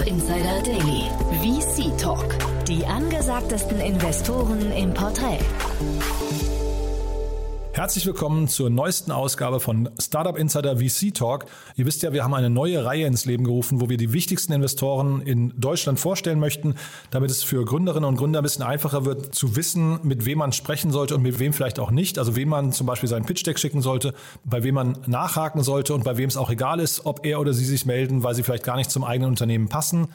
Startup Insider Daily. VC Talk. Die angesagtesten Investoren im Porträt. Herzlich willkommen zur neuesten Ausgabe von Startup Insider VC Talk. Ihr wisst ja, wir haben eine neue Reihe ins Leben gerufen, wo wir die wichtigsten Investoren in Deutschland vorstellen möchten, damit es für Gründerinnen und Gründer ein bisschen einfacher wird zu wissen, mit wem man sprechen sollte und mit wem vielleicht auch nicht. Also wem man zum Beispiel seinen Pitch Deck schicken sollte, bei wem man nachhaken sollte und bei wem es auch egal ist, ob er oder sie sich melden, weil sie vielleicht gar nicht zum eigenen Unternehmen passen.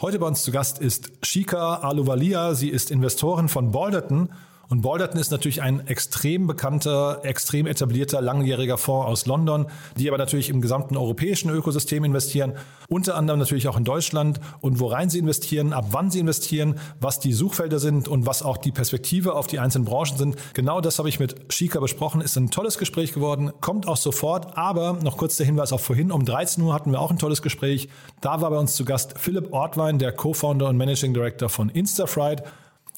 Heute bei uns zu Gast ist Shika Aluvalia. Sie ist Investorin von Balderton und Balderton ist natürlich ein extrem bekannter, extrem etablierter, langjähriger Fonds aus London, die aber natürlich im gesamten europäischen Ökosystem investieren, unter anderem natürlich auch in Deutschland und worein sie investieren, ab wann sie investieren, was die Suchfelder sind und was auch die Perspektive auf die einzelnen Branchen sind. Genau das habe ich mit Shika besprochen. Ist ein tolles Gespräch geworden, kommt auch sofort, aber noch kurz der Hinweis auf vorhin, um 13 Uhr hatten wir auch ein tolles Gespräch. Da war bei uns zu Gast Philipp Ortwein, der Co-Founder und Managing Director von Instafright.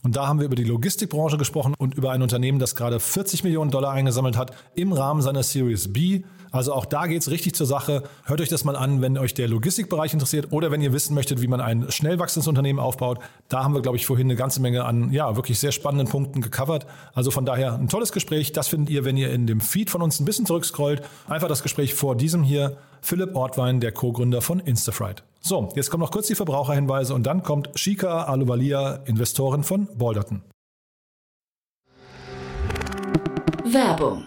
Und da haben wir über die Logistikbranche gesprochen und über ein Unternehmen, das gerade 40 Millionen Dollar eingesammelt hat im Rahmen seiner Series B. Also auch da geht es richtig zur Sache. Hört euch das mal an, wenn euch der Logistikbereich interessiert oder wenn ihr wissen möchtet, wie man ein schnell wachsendes Unternehmen aufbaut. Da haben wir, glaube ich, vorhin eine ganze Menge an ja, wirklich sehr spannenden Punkten gecovert. Also von daher ein tolles Gespräch. Das findet ihr, wenn ihr in dem Feed von uns ein bisschen zurückscrollt. Einfach das Gespräch vor diesem hier. Philipp Ortwein, der Co-Gründer von Instafright. So, jetzt kommen noch kurz die Verbraucherhinweise und dann kommt Shika Aluvalia, Investorin von Balderton. Werbung.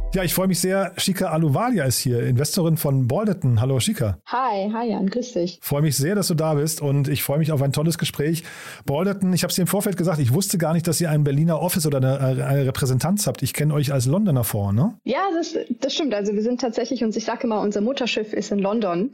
Ja, ich freue mich sehr. Shika Aluvalia ist hier, Investorin von Balderton. Hallo Shika. Hi, hi Jan, grüß dich. Freue mich sehr, dass du da bist und ich freue mich auf ein tolles Gespräch. Balderton, ich habe es dir im Vorfeld gesagt, ich wusste gar nicht, dass ihr ein Berliner Office oder eine, eine Repräsentanz habt. Ich kenne euch als Londoner Fonds, ne? Ja, das, das stimmt. Also wir sind tatsächlich, und ich sage immer, unser Mutterschiff ist in London.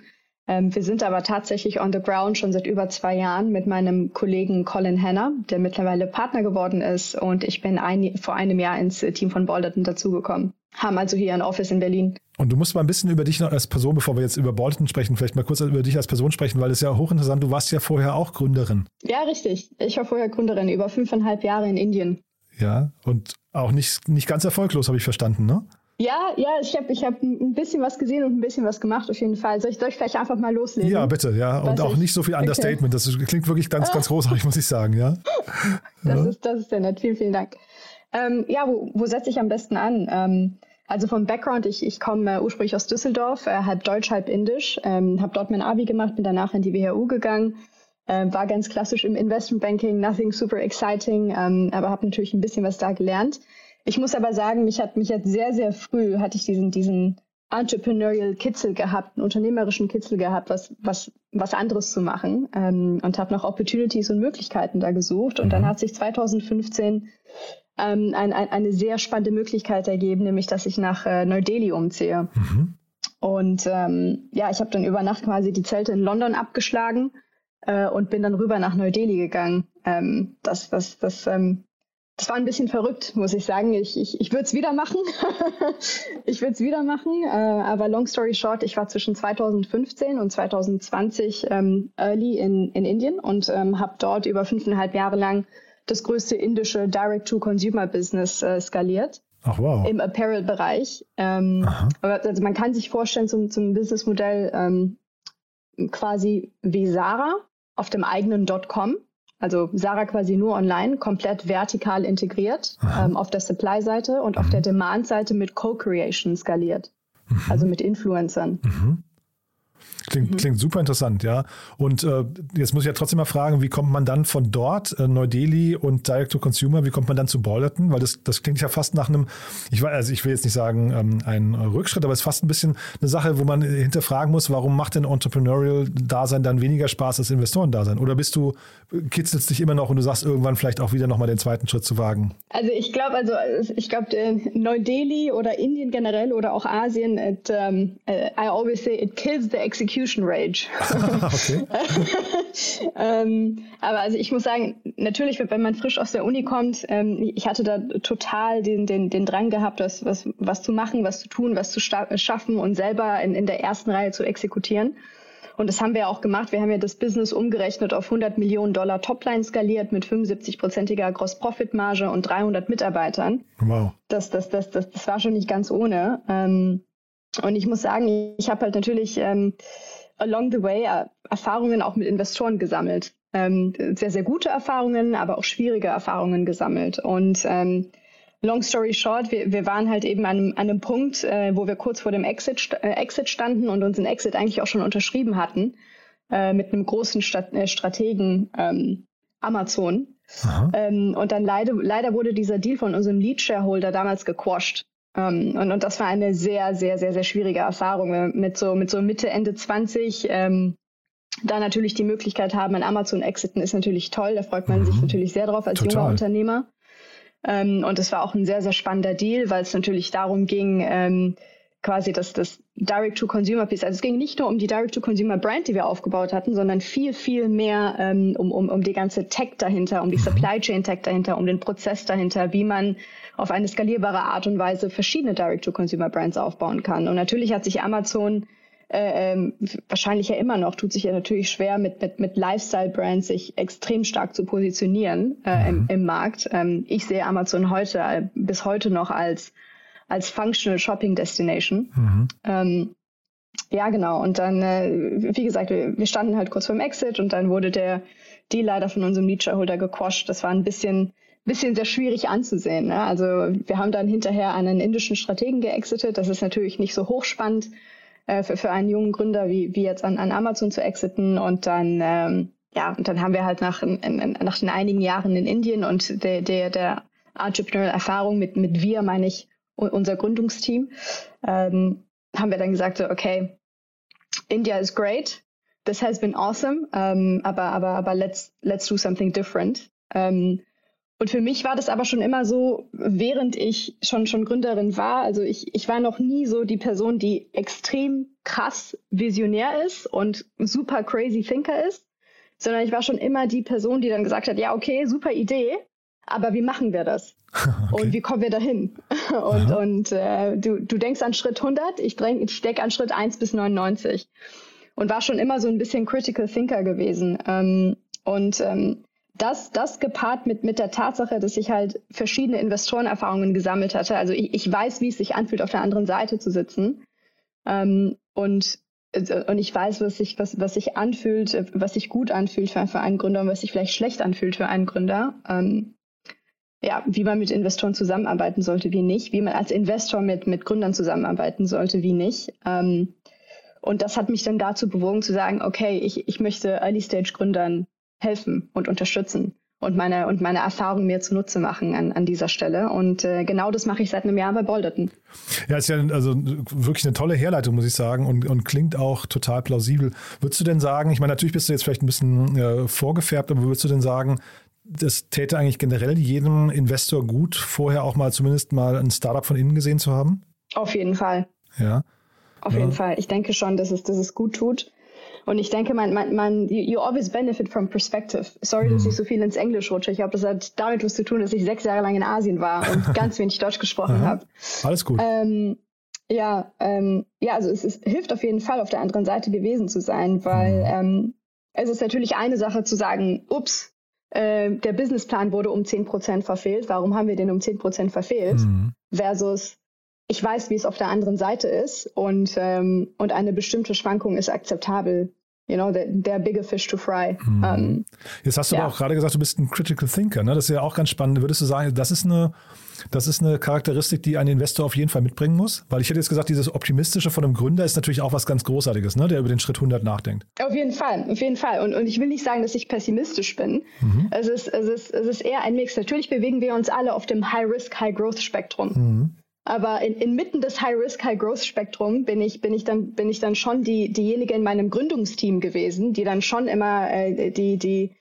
Ähm, wir sind aber tatsächlich on the ground schon seit über zwei Jahren mit meinem Kollegen Colin Hanna, der mittlerweile Partner geworden ist. Und ich bin ein, vor einem Jahr ins Team von Balderton dazugekommen. Haben also hier ein Office in Berlin. Und du musst mal ein bisschen über dich noch als Person, bevor wir jetzt über Balderton sprechen, vielleicht mal kurz über dich als Person sprechen, weil es ja hochinteressant, du warst ja vorher auch Gründerin. Ja, richtig. Ich war vorher Gründerin, über fünfeinhalb Jahre in Indien. Ja, und auch nicht, nicht ganz erfolglos, habe ich verstanden, ne? Ja, ja, ich habe ich hab ein bisschen was gesehen und ein bisschen was gemacht auf jeden Fall. Soll ich, soll ich vielleicht einfach mal loslegen? Ja, bitte, ja. Und auch ich? nicht so viel Understatement. Okay. Das klingt wirklich ganz, ganz großartig, muss ich sagen, ja. Das, ja. Ist, das ist sehr nett. Vielen, vielen Dank. Ähm, ja, wo, wo setze ich am besten an? Ähm, also vom Background, ich, ich komme äh, ursprünglich aus Düsseldorf, äh, halb deutsch, halb indisch, ähm, habe dort mein Abi gemacht, bin danach in die WHU gegangen, äh, war ganz klassisch im Investmentbanking, nothing super exciting, ähm, aber habe natürlich ein bisschen was da gelernt. Ich muss aber sagen, mich hat mich hat sehr, sehr früh hatte ich diesen, diesen entrepreneurial Kitzel gehabt, einen unternehmerischen Kitzel gehabt, was, was, was anderes zu machen ähm, und habe nach Opportunities und Möglichkeiten da gesucht. Und dann mhm. hat sich 2015 ähm, ein, ein, eine sehr spannende Möglichkeit ergeben, nämlich dass ich nach äh, Neu-Delhi umziehe. Mhm. Und ähm, ja, ich habe dann über Nacht quasi die Zelte in London abgeschlagen äh, und bin dann rüber nach Neu-Delhi gegangen. Ähm, das, das, das ähm, das war ein bisschen verrückt, muss ich sagen. Ich, ich, ich würde es wieder machen. ich würde es wieder machen. Äh, aber long story short, ich war zwischen 2015 und 2020 ähm, early in, in Indien und ähm, habe dort über fünfeinhalb Jahre lang das größte indische Direct-to-Consumer-Business äh, skaliert. Ach, wow. im Apparel-Bereich. Ähm, also man kann sich vorstellen zum, zum Businessmodell ähm, quasi wie Sarah auf dem eigenen .com. Also Sarah quasi nur online, komplett vertikal integriert ähm, auf der Supply-Seite und auf der Demand-Seite mit Co-Creation skaliert. Also mit Influencern. Klingt, Mhm. klingt super interessant, ja. Und äh, jetzt muss ich ja trotzdem mal fragen, wie kommt man dann von dort, äh, Neu-Delhi und Direct to Consumer, wie kommt man dann zu Ballerton? Weil das, das klingt ja fast nach einem, ich weiß, also ich will jetzt nicht sagen ähm, ein Rückschritt, aber es ist fast ein bisschen eine Sache, wo man äh, hinterfragen muss, warum macht denn Entrepreneurial-Dasein dann weniger Spaß als Investorendasein? Oder bist du, kitzelst dich immer noch und du sagst irgendwann vielleicht auch wieder nochmal den zweiten Schritt zu wagen? Also ich glaube, also ich glaube, Neu-Delhi oder Indien generell oder auch Asien, it, um, uh, I always say it kills the execution rage. ähm, aber also ich muss sagen, natürlich, wenn man frisch aus der Uni kommt, ähm, ich hatte da total den, den, den Drang gehabt, das, was, was zu machen, was zu tun, was zu schaffen und selber in, in der ersten Reihe zu exekutieren. Und das haben wir auch gemacht. Wir haben ja das Business umgerechnet auf 100 Millionen Dollar Topline skaliert mit 75-prozentiger Gross-Profit-Marge und 300 Mitarbeitern. Wow. Das, das, das, das, das war schon nicht ganz ohne. Ähm, und ich muss sagen, ich habe halt natürlich ähm, along the way äh, Erfahrungen auch mit Investoren gesammelt. Ähm, sehr, sehr gute Erfahrungen, aber auch schwierige Erfahrungen gesammelt. Und ähm, long story short, wir, wir waren halt eben an, an einem Punkt, äh, wo wir kurz vor dem Exit, äh, Exit standen und unseren Exit eigentlich auch schon unterschrieben hatten äh, mit einem großen Stat äh, Strategen ähm, Amazon. Ähm, und dann leider, leider wurde dieser Deal von unserem Lead-Shareholder damals gequashed. Um, und, und das war eine sehr, sehr, sehr, sehr schwierige Erfahrung. Mit so, mit so Mitte, Ende 20, ähm, da natürlich die Möglichkeit haben, an Amazon exiten, ist natürlich toll. Da freut man mhm. sich natürlich sehr drauf als Total. junger Unternehmer. Ähm, und es war auch ein sehr, sehr spannender Deal, weil es natürlich darum ging, ähm, quasi das, das Direct-to-Consumer-Piece. Also es ging nicht nur um die Direct-to-Consumer-Brand, die wir aufgebaut hatten, sondern viel, viel mehr ähm, um, um, um die ganze Tech dahinter, um die Supply Chain Tech dahinter, um den Prozess dahinter, wie man auf eine skalierbare Art und Weise verschiedene Direct-to-Consumer-Brands aufbauen kann. Und natürlich hat sich Amazon äh, ähm, wahrscheinlich ja immer noch, tut sich ja natürlich schwer, mit, mit, mit Lifestyle-Brands sich extrem stark zu positionieren äh, im, im Markt. Ähm, ich sehe Amazon heute äh, bis heute noch als als Functional Shopping Destination. Mhm. Ähm, ja, genau. Und dann, äh, wie gesagt, wir, wir standen halt kurz vorm Exit und dann wurde der Deal leider von unserem Lead-Shareholder gequasht. Das war ein bisschen, bisschen sehr schwierig anzusehen. Ne? Also wir haben dann hinterher einen indischen Strategen geexitet. Das ist natürlich nicht so hochspannend äh, für, für einen jungen Gründer wie, wie jetzt an, an Amazon zu exiten. Und dann, ähm, ja, und dann haben wir halt nach, nach den einigen Jahren in Indien und der, der, der Entrepreneurial-Erfahrung mit, mit wir, meine ich, unser Gründungsteam, ähm, haben wir dann gesagt, so, okay, India is great, this has been awesome, ähm, aber, aber, aber let's, let's do something different. Ähm, und für mich war das aber schon immer so, während ich schon, schon Gründerin war, also ich, ich war noch nie so die Person, die extrem krass visionär ist und super crazy thinker ist, sondern ich war schon immer die Person, die dann gesagt hat, ja, okay, super Idee, aber wie machen wir das? Okay. Und wie kommen wir dahin? Und, und äh, du, du denkst an Schritt 100, ich, denk, ich denke an Schritt 1 bis 99. Und war schon immer so ein bisschen Critical Thinker gewesen. Ähm, und ähm, das, das gepaart mit, mit der Tatsache, dass ich halt verschiedene Investorenerfahrungen gesammelt hatte. Also ich, ich weiß, wie es sich anfühlt, auf der anderen Seite zu sitzen. Ähm, und und ich weiß, was sich, was, was sich anfühlt, was sich gut anfühlt für, für einen Gründer und was sich vielleicht schlecht anfühlt für einen Gründer. Ähm, ja, wie man mit Investoren zusammenarbeiten sollte, wie nicht, wie man als Investor mit, mit Gründern zusammenarbeiten sollte, wie nicht. Ähm, und das hat mich dann dazu bewogen zu sagen, okay, ich, ich möchte Early-Stage-Gründern helfen und unterstützen und meine, und meine Erfahrung mir zunutze machen an, an dieser Stelle. Und äh, genau das mache ich seit einem Jahr bei Bolderton. Ja, ist ja also wirklich eine tolle Herleitung, muss ich sagen, und, und klingt auch total plausibel. Würdest du denn sagen, ich meine, natürlich bist du jetzt vielleicht ein bisschen äh, vorgefärbt, aber würdest du denn sagen, das täte eigentlich generell jedem Investor gut, vorher auch mal zumindest mal ein Startup von innen gesehen zu haben? Auf jeden Fall. Ja. Auf ja. jeden Fall. Ich denke schon, dass es, dass es gut tut. Und ich denke, man, man, man, you always benefit from perspective. Sorry, dass ich so viel ins Englisch rutsche. Ich glaube, das hat damit was zu tun, dass ich sechs Jahre lang in Asien war und ganz wenig Deutsch gesprochen habe. Alles gut. Ähm, ja, ähm, ja, also es, es, hilft auf jeden Fall, auf der anderen Seite gewesen zu sein, weil ähm, es ist natürlich eine Sache zu sagen, ups, äh, der Businessplan wurde um 10% verfehlt. Warum haben wir den um 10% verfehlt? Mhm. versus ich weiß, wie es auf der anderen Seite ist und, ähm, und eine bestimmte Schwankung ist akzeptabel you know, der, der bigger fish to fry. Mhm. Um, Jetzt hast du ja. aber auch gerade gesagt, du bist ein Critical Thinker. Ne? Das ist ja auch ganz spannend. Würdest du sagen, das ist eine, das ist eine Charakteristik, die ein Investor auf jeden Fall mitbringen muss? Weil ich hätte jetzt gesagt, dieses Optimistische von einem Gründer ist natürlich auch was ganz Großartiges, ne? der über den Schritt 100 nachdenkt. Auf jeden Fall, auf jeden Fall. Und, und ich will nicht sagen, dass ich pessimistisch bin. Mhm. Es, ist, es, ist, es ist eher ein Mix. Natürlich bewegen wir uns alle auf dem High-Risk, High-Growth-Spektrum. Mhm. Aber in, inmitten des High-Risk, High-Growth-Spektrum bin ich, bin ich dann, bin ich dann schon die, diejenige in meinem Gründungsteam gewesen, die dann schon immer äh, die, die,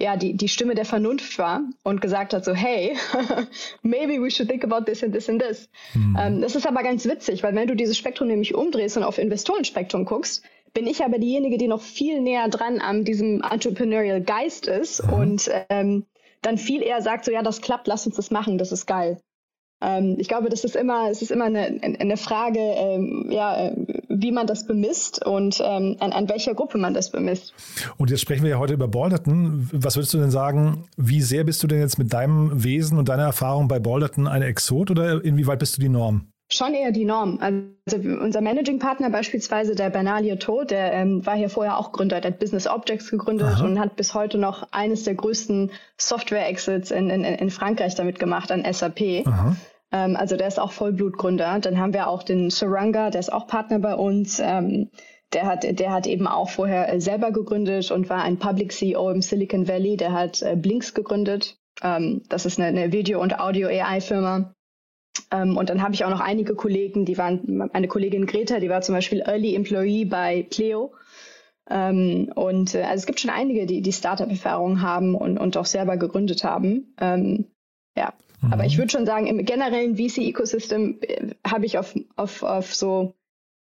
ja, die, die Stimme der Vernunft war und gesagt hat so, hey, maybe we should think about this and this and this. Mhm. Ähm, das ist aber ganz witzig, weil wenn du dieses Spektrum nämlich umdrehst und auf Investorenspektrum guckst, bin ich aber diejenige, die noch viel näher dran an diesem Entrepreneurial Geist ist mhm. und ähm, dann viel eher sagt so, ja, das klappt, lass uns das machen, das ist geil. Ähm, ich glaube, das ist immer, es ist immer eine, eine Frage, ähm, ja, wie man das bemisst und ähm, an, an welcher Gruppe man das bemisst. Und jetzt sprechen wir ja heute über Balderton. Was würdest du denn sagen, wie sehr bist du denn jetzt mit deinem Wesen und deiner Erfahrung bei Balderton eine Exot oder inwieweit bist du die Norm? Schon eher die Norm. Also unser Managing Partner beispielsweise, der Bernard Liotto, der ähm, war hier vorher auch Gründer, der hat Business Objects gegründet Aha. und hat bis heute noch eines der größten Software-Exits in, in, in Frankreich damit gemacht an SAP. Ähm, also der ist auch Vollblutgründer. Dann haben wir auch den Suranga, der ist auch Partner bei uns. Ähm, der hat, der hat eben auch vorher äh, selber gegründet und war ein Public CEO im Silicon Valley. Der hat äh, Blinks gegründet. Ähm, das ist eine, eine Video- und Audio-AI-Firma. Ähm, und dann habe ich auch noch einige Kollegen, die waren, eine Kollegin Greta, die war zum Beispiel Early Employee bei Pleo. Ähm, und äh, also es gibt schon einige, die die Startup-Erfahrung haben und, und auch selber gegründet haben. Ähm, ja, mhm. aber ich würde schon sagen, im generellen VC-Ecosystem äh, habe ich auf, auf, auf so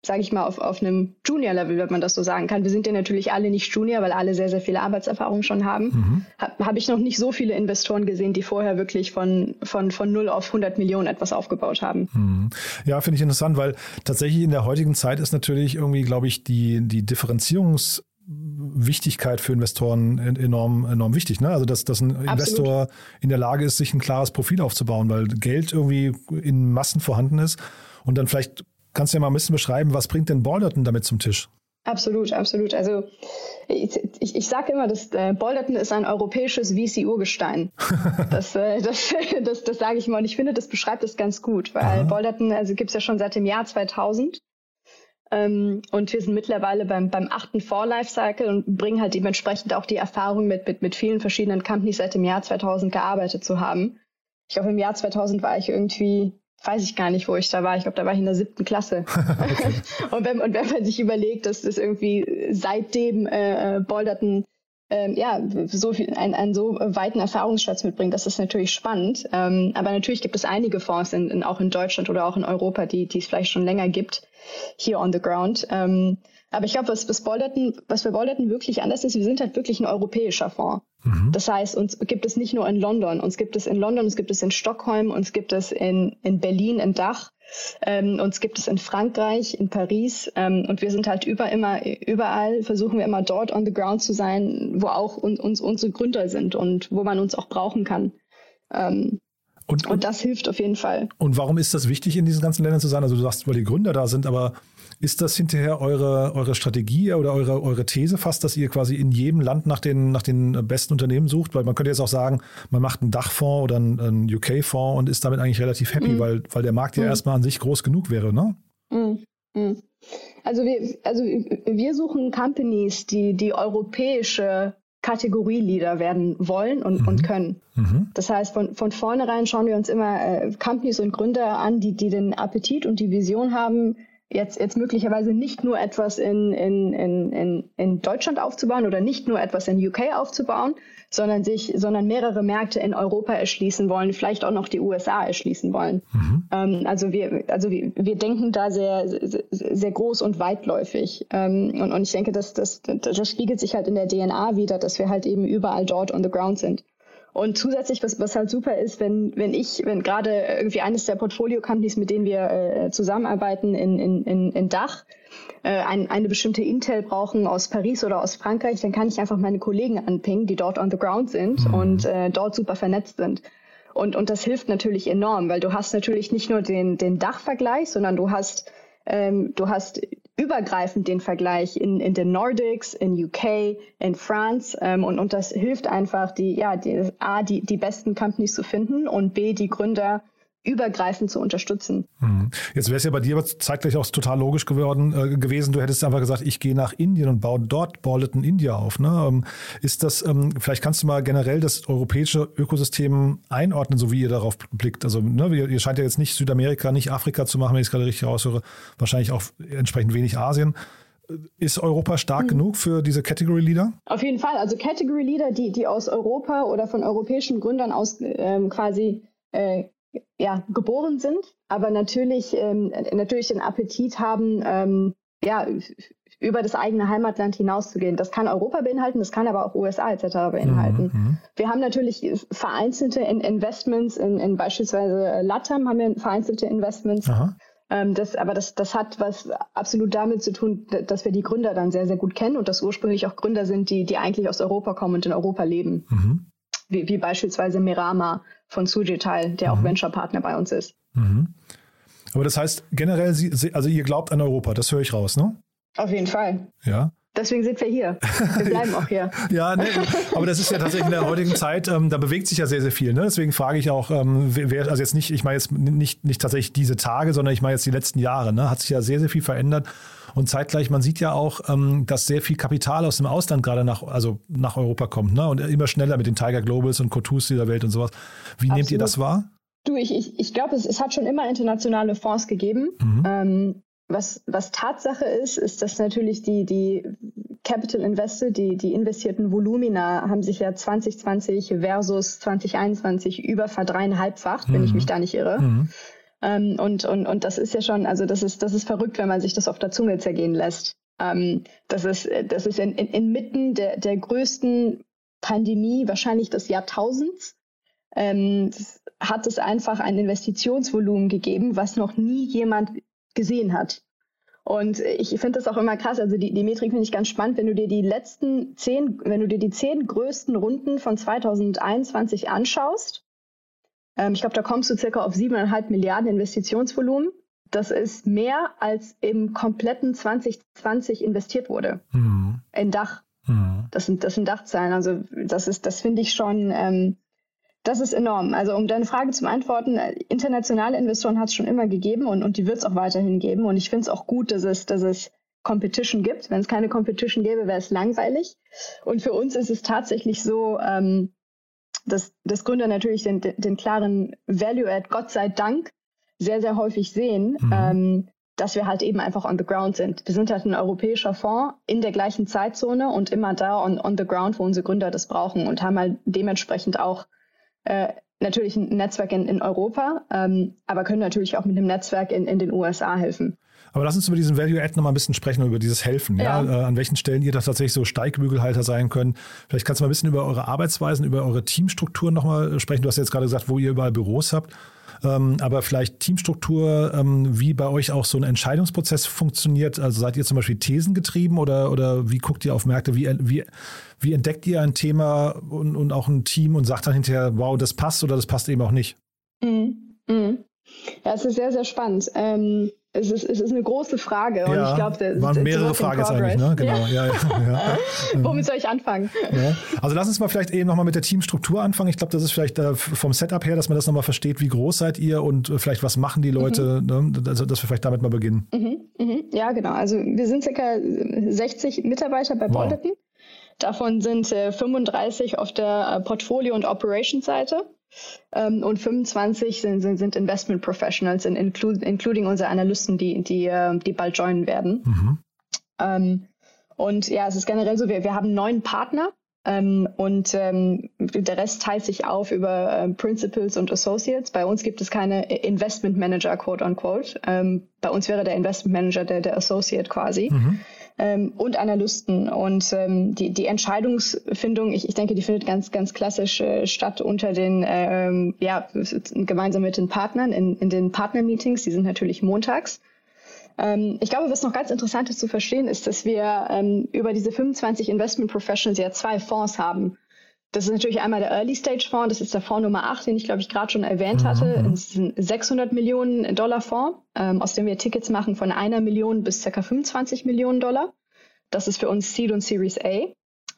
sage ich mal, auf, auf einem Junior-Level, wenn man das so sagen kann. Wir sind ja natürlich alle nicht Junior, weil alle sehr, sehr viele Arbeitserfahrung schon haben. Mhm. Habe hab ich noch nicht so viele Investoren gesehen, die vorher wirklich von, von, von 0 auf 100 Millionen etwas aufgebaut haben. Mhm. Ja, finde ich interessant, weil tatsächlich in der heutigen Zeit ist natürlich irgendwie, glaube ich, die, die Differenzierungs- Wichtigkeit für Investoren enorm, enorm wichtig. Ne? Also, dass, dass ein Absolut. Investor in der Lage ist, sich ein klares Profil aufzubauen, weil Geld irgendwie in Massen vorhanden ist und dann vielleicht Kannst du ja mal ein bisschen beschreiben, was bringt denn Balderton damit zum Tisch? Absolut, absolut. Also ich, ich, ich sage immer, dass äh, Balderton ist ein europäisches VC-Urgestein. das, äh, das, das, das sage ich mal und ich finde, das beschreibt es ganz gut, weil Aha. Balderton also gibt es ja schon seit dem Jahr 2000 ähm, und wir sind mittlerweile beim, beim achten Vor-Lifecycle und bringen halt dementsprechend auch die Erfahrung mit, mit, mit vielen verschiedenen Companies seit dem Jahr 2000 gearbeitet zu haben. Ich glaube, im Jahr 2000 war ich irgendwie weiß ich gar nicht, wo ich da war. Ich glaube, da war ich in der siebten Klasse. und, wenn, und wenn man sich überlegt, dass das irgendwie seitdem äh, Bolderton ähm, ja, so viel, ein, einen so weiten Erfahrungsschatz mitbringt, das ist natürlich spannend. Ähm, aber natürlich gibt es einige Fonds, in, in, auch in Deutschland oder auch in Europa, die, die es vielleicht schon länger gibt, hier on the ground. Ähm, aber ich glaube, was, was, Bolderton, was für Bolderton wirklich anders ist, wir sind halt wirklich ein europäischer Fonds. Mhm. Das heißt, uns gibt es nicht nur in London, uns gibt es in London, uns gibt es in Stockholm, uns gibt es in, in Berlin, in Dach, ähm, uns gibt es in Frankreich, in Paris ähm, und wir sind halt über immer, überall versuchen wir immer dort on the ground zu sein, wo auch un, uns unsere Gründer sind und wo man uns auch brauchen kann. Ähm, und, und, und, das hilft auf jeden Fall. Und warum ist das wichtig, in diesen ganzen Ländern zu sein? Also du sagst, weil die Gründer da sind, aber ist das hinterher eure, eure Strategie oder eure, eure These fast, dass ihr quasi in jedem Land nach den, nach den besten Unternehmen sucht? Weil man könnte jetzt auch sagen, man macht einen Dachfonds oder einen, einen UK-Fonds und ist damit eigentlich relativ happy, mhm. weil, weil der Markt ja mhm. erstmal an sich groß genug wäre, ne? Mhm. mhm. Also wir, also wir suchen Companies, die die europäische Kategorieleader werden wollen und, mhm. und können. Mhm. Das heißt, von, von vornherein schauen wir uns immer äh, Companies und Gründer an, die, die den Appetit und die Vision haben, jetzt, jetzt möglicherweise nicht nur etwas in, in, in, in, in Deutschland aufzubauen oder nicht nur etwas in UK aufzubauen, sondern sich, sondern mehrere Märkte in Europa erschließen wollen, vielleicht auch noch die USA erschließen wollen. Mhm. Ähm, also wir, also wir, wir denken da sehr, sehr, sehr groß und weitläufig. Ähm, und, und ich denke, dass das, das spiegelt sich halt in der DNA wieder, dass wir halt eben überall dort on the ground sind. Und zusätzlich, was, was halt super ist, wenn, wenn ich, wenn gerade irgendwie eines der Portfolio-Companies, mit denen wir äh, zusammenarbeiten in, in, in, in Dach, äh, ein, eine bestimmte Intel brauchen aus Paris oder aus Frankreich, dann kann ich einfach meine Kollegen anpingen, die dort on the ground sind mhm. und äh, dort super vernetzt sind. Und, und das hilft natürlich enorm, weil du hast natürlich nicht nur den, den Dachvergleich, sondern du hast, ähm, du hast übergreifend den Vergleich in, in den Nordics, in UK, in France ähm, und, und das hilft einfach, die, ja, die, A, die, die besten Companies zu finden und B, die Gründer übergreifend zu unterstützen. Mhm. Jetzt wäre es ja bei dir aber zeitgleich auch total logisch geworden äh, gewesen. Du hättest einfach gesagt, ich gehe nach Indien und baue dort Balleton India auf. Ne? Ähm, ist das, ähm, vielleicht kannst du mal generell das europäische Ökosystem einordnen, so wie ihr darauf blickt. Also ne, ihr, scheint ja jetzt nicht Südamerika, nicht Afrika zu machen, wenn ich es gerade richtig raushöre. Wahrscheinlich auch entsprechend wenig Asien. Ist Europa stark hm. genug für diese Category Leader? Auf jeden Fall. Also Category Leader, die, die aus Europa oder von europäischen Gründern aus ähm, quasi äh, ja, geboren sind, aber natürlich, ähm, natürlich den Appetit haben, ähm, ja, über das eigene Heimatland hinauszugehen. Das kann Europa beinhalten, das kann aber auch USA etc. beinhalten. Mhm, mhm. Wir haben natürlich vereinzelte in Investments in, in beispielsweise LATAM haben wir vereinzelte Investments. Ähm, das, aber das, das hat was absolut damit zu tun, dass wir die Gründer dann sehr, sehr gut kennen und dass ursprünglich auch Gründer sind, die, die eigentlich aus Europa kommen und in Europa leben. Mhm. Wie, wie beispielsweise Mirama von Sujital, der mhm. auch Venture-Partner bei uns ist. Mhm. Aber das heißt, generell, also ihr glaubt an Europa, das höre ich raus, ne? Auf jeden Fall. Ja. Deswegen sind wir hier. Wir bleiben auch hier. ja, ne, aber das ist ja tatsächlich in der heutigen Zeit, ähm, da bewegt sich ja sehr, sehr viel. Ne? Deswegen frage ich auch, ähm, wer, also jetzt nicht, ich meine jetzt nicht, nicht tatsächlich diese Tage, sondern ich meine jetzt die letzten Jahre, ne? hat sich ja sehr, sehr viel verändert. Und zeitgleich, man sieht ja auch, ähm, dass sehr viel Kapital aus dem Ausland gerade nach, also nach Europa kommt. Ne? Und immer schneller mit den Tiger Globals und Cotus dieser Welt und sowas. Wie Absolut. nehmt ihr das wahr? Du, ich, ich, ich glaube, es, es hat schon immer internationale Fonds gegeben. Mhm. Ähm, was, was Tatsache ist, ist, dass natürlich die, die Capital Investor, die, die investierten Volumina haben sich ja 2020 versus 2021 über verdreieinhalbfacht, mhm. wenn ich mhm. mich da nicht irre. Mhm. Ähm, und, und, und das ist ja schon, also das ist, das ist verrückt, wenn man sich das auf der Zunge zergehen lässt. Ähm, das ist, das ist in, in, inmitten der, der größten Pandemie wahrscheinlich des Jahrtausends. Ähm, hat es einfach ein Investitionsvolumen gegeben, was noch nie jemand gesehen hat. Und ich finde das auch immer krass. Also die, die Metrik finde ich ganz spannend. Wenn du dir die letzten zehn, wenn du dir die zehn größten Runden von 2021 anschaust, ähm, ich glaube, da kommst du circa auf siebeneinhalb Milliarden Investitionsvolumen. Das ist mehr als im kompletten 2020 investiert wurde. Mhm. In Dach. Mhm. Das sind, das sind Dachzahlen. Also das ist, das finde ich schon, ähm, das ist enorm. Also um deine Frage zu beantworten, äh, internationale Investoren hat es schon immer gegeben und, und die wird es auch weiterhin geben. Und ich finde es auch gut, dass es, dass es Competition gibt. Wenn es keine Competition gäbe, wäre es langweilig. Und für uns ist es tatsächlich so, ähm, dass, dass Gründer natürlich den, den, klaren Value-Add, Gott sei Dank, sehr, sehr häufig sehen, mhm. ähm, dass wir halt eben einfach on the ground sind. Wir sind halt ein europäischer Fonds in der gleichen Zeitzone und immer da on, on the ground, wo unsere Gründer das brauchen und haben halt dementsprechend auch äh, natürlich ein Netzwerk in, in Europa, ähm, aber können natürlich auch mit einem Netzwerk in, in den USA helfen. Aber lass uns über diesen Value-Add nochmal ein bisschen sprechen, über dieses Helfen. Ja. ja? Äh, an welchen Stellen ihr da tatsächlich so Steigbügelhalter sein könnt. Vielleicht kannst du mal ein bisschen über eure Arbeitsweisen, über eure Teamstrukturen nochmal sprechen. Du hast jetzt gerade gesagt, wo ihr überall Büros habt. Ähm, aber vielleicht Teamstruktur, ähm, wie bei euch auch so ein Entscheidungsprozess funktioniert. Also seid ihr zum Beispiel thesengetrieben oder, oder wie guckt ihr auf Märkte? Wie, wie, wie entdeckt ihr ein Thema und, und auch ein Team und sagt dann hinterher, wow, das passt oder das passt eben auch nicht? Mhm. Mhm. Ja, es ist sehr, sehr spannend. Ähm, es ist, es ist eine große Frage und ja, ich glaube, das waren mehrere Fragen jetzt eigentlich, ne? Genau. Ja. Ja, ja, Womit soll ich anfangen? Also lass uns mal vielleicht eben nochmal mit der Teamstruktur anfangen. Ich glaube, das ist vielleicht äh, vom Setup her, dass man das nochmal versteht, wie groß seid ihr und äh, vielleicht was machen die Leute, mhm. ne? also, dass wir vielleicht damit mal beginnen. Mhm. Mhm. Ja, genau. Also wir sind circa 60 Mitarbeiter bei wow. Davon sind äh, 35 auf der äh, Portfolio- und Operations-Seite. Ähm, und 25 sind, sind, sind Investment Professionals, in, inclu including unsere Analysten, die, die, äh, die bald joinen werden. Mhm. Ähm, und ja, es ist generell so, wir, wir haben neun Partner ähm, und ähm, der Rest teilt sich auf über äh, Principals und Associates. Bei uns gibt es keine Investment Manager, quote unquote. Ähm, bei uns wäre der Investment Manager der, der Associate quasi. Mhm ähm, und Analysten. Und ähm, die, die Entscheidungsfindung, ich, ich denke, die findet ganz, ganz klassisch äh, statt unter den, ähm, ja, gemeinsam mit den Partnern in, in den Partner-Meetings. Die sind natürlich montags. Ähm, ich glaube, was noch ganz interessant ist zu verstehen, ist, dass wir ähm, über diese 25 Investment Professionals ja zwei Fonds haben. Das ist natürlich einmal der Early Stage Fonds, das ist der Fonds Nummer 8, den ich glaube ich gerade schon erwähnt mhm. hatte. Das ist ein 600 Millionen Dollar Fonds, ähm, aus dem wir Tickets machen von einer Million bis ca. 25 Millionen Dollar. Das ist für uns Seed und Series A.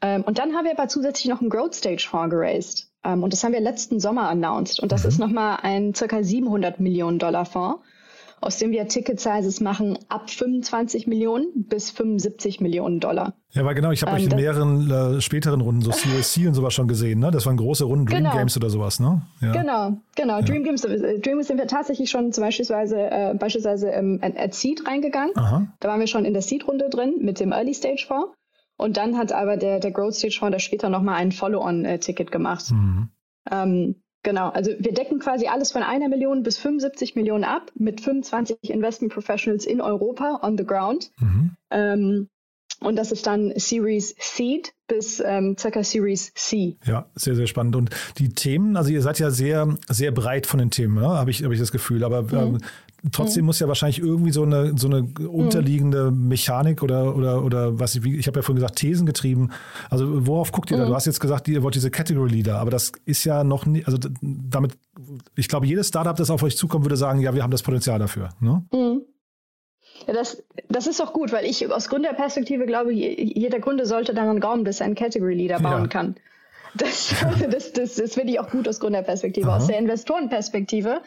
Ähm, und dann haben wir aber zusätzlich noch einen Growth Stage Fonds geraced. Ähm, und das haben wir letzten Sommer announced. Und das mhm. ist nochmal ein ca. 700 Millionen Dollar Fonds aus dem wir Ticket-Sizes machen ab 25 Millionen bis 75 Millionen Dollar. Ja, aber genau, ich habe ähm, euch in mehreren äh, späteren Runden so CSC und sowas schon gesehen, ne? Das waren große Runden Dream genau. Games oder sowas, ne? Ja. Genau, genau. Ja. Dream Games, äh, Dream Games sind wir tatsächlich schon zum beispielsweise, äh, beispielsweise ähm, at Seed reingegangen. Aha. Da waren wir schon in der Seed-Runde drin mit dem Early Stage Fonds. Und dann hat aber der, der Growth Stage Fonds da später nochmal ein Follow-on-Ticket äh, gemacht. Mhm. Ähm, Genau, also wir decken quasi alles von einer Million bis 75 Millionen ab mit 25 Investment Professionals in Europa on the ground. Mhm. Ähm, und das ist dann Series Seed bis ähm, circa Series C. Ja, sehr, sehr spannend. Und die Themen, also ihr seid ja sehr, sehr breit von den Themen, ne? habe ich, hab ich das Gefühl. Aber mhm. ähm, trotzdem mhm. muss ja wahrscheinlich irgendwie so eine, so eine unterliegende Mechanik oder, oder, oder was ich, ich habe ja vorhin gesagt, Thesen getrieben. Also worauf guckt ihr da? Du mhm. hast jetzt gesagt, ihr wollt diese Category Leader, aber das ist ja noch nicht, also damit, ich glaube, jedes Startup, das auf euch zukommt, würde sagen, ja, wir haben das Potenzial dafür. Ne? Ja, das, das ist auch gut, weil ich aus Gründerperspektive glaube, jeder Gründer sollte daran glauben, dass er einen Category Leader bauen ja. kann. Das, das, das, das finde ich auch gut aus Gründerperspektive. Aha. Aus der Investorenperspektive,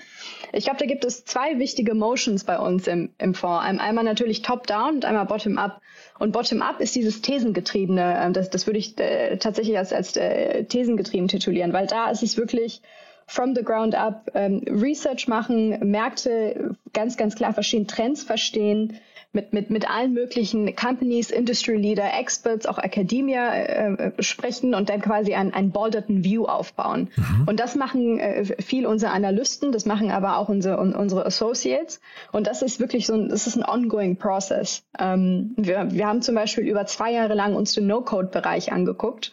ich glaube, da gibt es zwei wichtige Motions bei uns im, im Fonds. Einmal natürlich Top-Down und einmal Bottom-Up. Und Bottom-Up ist dieses Thesengetriebene. Ähm, das, das würde ich äh, tatsächlich als, als äh, Thesengetrieben titulieren, weil da ist es wirklich from the ground up ähm, Research machen, Märkte ganz, ganz klar verstehen, Trends verstehen, mit, mit, mit allen möglichen Companies, Industry Leader, Experts, auch Academia äh, sprechen und dann quasi einen, einen bolderten View aufbauen. Mhm. Und das machen äh, viel unsere Analysten, das machen aber auch unsere, unsere Associates. Und das ist wirklich so ein, das ist ein ongoing process. Ähm, wir, wir haben zum Beispiel über zwei Jahre lang uns den No-Code-Bereich angeguckt.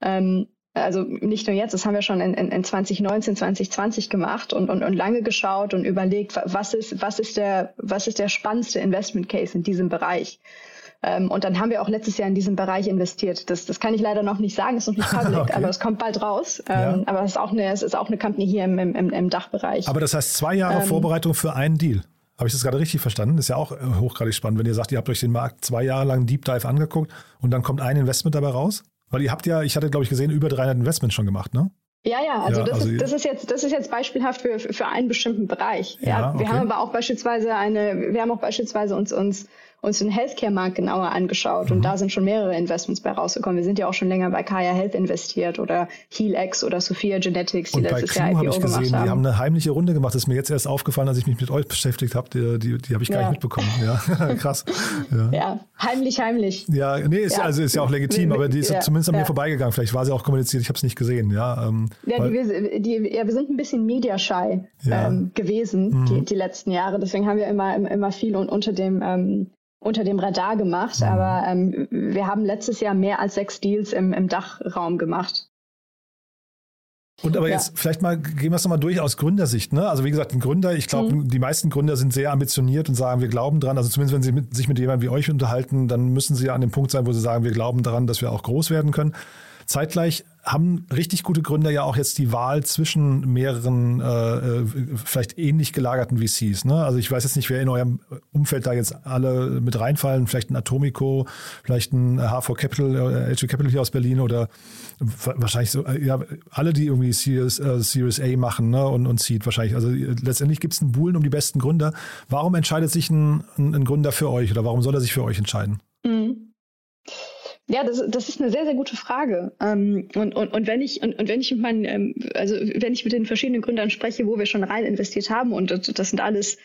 Ähm, also nicht nur jetzt, das haben wir schon in, in, in 2019, 2020 gemacht und, und, und lange geschaut und überlegt, was ist, was ist der, was ist der spannendste Investment Case in diesem Bereich. Ähm, und dann haben wir auch letztes Jahr in diesem Bereich investiert. Das, das kann ich leider noch nicht sagen, ist noch nicht public, okay. aber es kommt bald raus. Ähm, ja. Aber es ist auch eine, es ist auch eine Company hier im, im, im Dachbereich. Aber das heißt zwei Jahre ähm, Vorbereitung für einen Deal. Habe ich das gerade richtig verstanden? Das ist ja auch äh, hochgradig spannend, wenn ihr sagt, ihr habt euch den Markt zwei Jahre lang Deep Dive angeguckt und dann kommt ein Investment dabei raus? Weil ihr habt ja, ich hatte glaube ich gesehen, über 300 Investments schon gemacht, ne? Ja, ja, also, ja, das, also ist, das, ist jetzt, das ist jetzt beispielhaft für, für einen bestimmten Bereich. Ja, ja wir okay. haben aber auch beispielsweise eine, wir haben auch beispielsweise uns, uns uns den Healthcare-Markt genauer angeschaut mhm. und da sind schon mehrere Investments bei rausgekommen. Wir sind ja auch schon länger bei Kaya Health investiert oder HealX oder Sophia Genetics, die und letztes Jahr IPO hab ich gesehen, gemacht haben. Die haben eine heimliche Runde gemacht. Das ist mir jetzt erst aufgefallen, als ich mich mit euch beschäftigt habe. Die, die, die habe ich gar ja. nicht mitbekommen. Ja, krass. Ja. ja. heimlich, heimlich. Ja, nee, ist, ja. also ist ja auch legitim, aber die ist zumindest an mir vorbeigegangen. Vielleicht war sie auch kommuniziert, ich habe es nicht gesehen. Ja, ähm, ja, die, die, ja, wir sind ein bisschen media-shy ähm, gewesen mhm. die, die letzten Jahre. Deswegen haben wir immer, immer viel unter dem ähm, unter dem Radar gemacht, mhm. aber ähm, wir haben letztes Jahr mehr als sechs Deals im, im Dachraum gemacht. Und aber ja. jetzt vielleicht mal gehen wir es nochmal durch aus Gründersicht. Ne? Also wie gesagt, ein Gründer, ich glaube, mhm. die meisten Gründer sind sehr ambitioniert und sagen, wir glauben dran. Also zumindest wenn sie mit, sich mit jemandem wie euch unterhalten, dann müssen sie ja an dem Punkt sein, wo sie sagen, wir glauben daran, dass wir auch groß werden können. Zeitgleich haben richtig gute Gründer ja auch jetzt die Wahl zwischen mehreren äh, äh vielleicht ähnlich gelagerten VCs. Ne? Also ich weiß jetzt nicht, wer in eurem Umfeld da jetzt alle mit reinfallen. Vielleicht ein Atomico, vielleicht ein H4 Capital, äh, HV Capital hier aus Berlin oder wahrscheinlich so, äh, ja, alle, die irgendwie Series, äh, Series A machen ne? und, und Seed wahrscheinlich. Also letztendlich gibt es einen Buhlen um die besten Gründer. Warum entscheidet sich ein, ein Gründer für euch oder warum soll er sich für euch entscheiden? Mhm. Ja, das, das ist eine sehr, sehr gute Frage. Ähm, und, und, und wenn ich, und, und wenn ich mit meinen, ähm, also wenn ich mit den verschiedenen Gründern spreche, wo wir schon rein investiert haben, und das, das sind alles,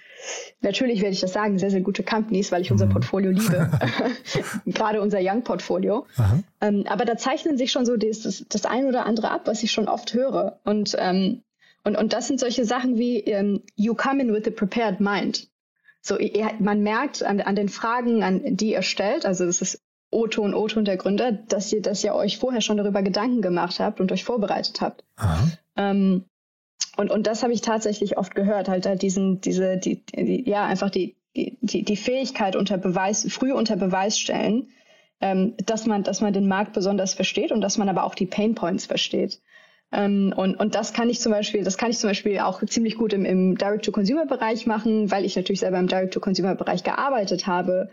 natürlich werde ich das sagen, sehr, sehr gute Companies, weil ich unser mhm. Portfolio liebe. Gerade unser Young-Portfolio. Ähm, aber da zeichnen sich schon so das, das, das ein oder andere ab, was ich schon oft höre. Und, ähm, und, und das sind solche Sachen wie, ähm, you come in with a prepared mind. So, ihr, man merkt an, an den Fragen, an die ihr stellt, also das ist O-Ton, O-Ton der Gründer, dass ihr, dass ihr euch vorher schon darüber Gedanken gemacht habt und euch vorbereitet habt. Ähm, und, und das habe ich tatsächlich oft gehört, halt, halt diesen, diese, die, die, ja, einfach die, die, die Fähigkeit unter Beweis, früh unter Beweis stellen, ähm, dass man, dass man den Markt besonders versteht und dass man aber auch die Pain Points versteht. Ähm, und, und das kann ich zum Beispiel, das kann ich zum Beispiel auch ziemlich gut im, im Direct-to-Consumer-Bereich machen, weil ich natürlich selber im Direct-to-Consumer-Bereich gearbeitet habe.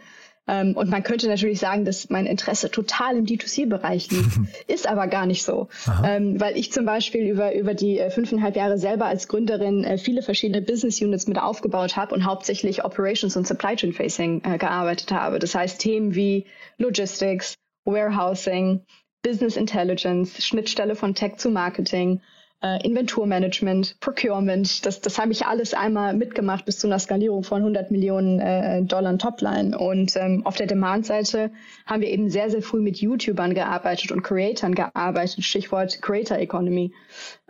Ähm, und man könnte natürlich sagen, dass mein Interesse total im D2C-Bereich liegt. Ist aber gar nicht so. Ähm, weil ich zum Beispiel über, über die äh, fünfeinhalb Jahre selber als Gründerin äh, viele verschiedene Business Units mit aufgebaut habe und hauptsächlich Operations und Supply Chain Facing äh, gearbeitet habe. Das heißt Themen wie Logistics, Warehousing, Business Intelligence, Schnittstelle von Tech zu Marketing, äh, Inventurmanagement, Procurement. Das, das habe ich alles einmal mitgemacht bis zu einer Skalierung von 100 Millionen äh, Dollar Topline. Und ähm, auf der Demand-Seite haben wir eben sehr, sehr früh mit YouTubern gearbeitet und Creatoren gearbeitet. Stichwort Creator Economy.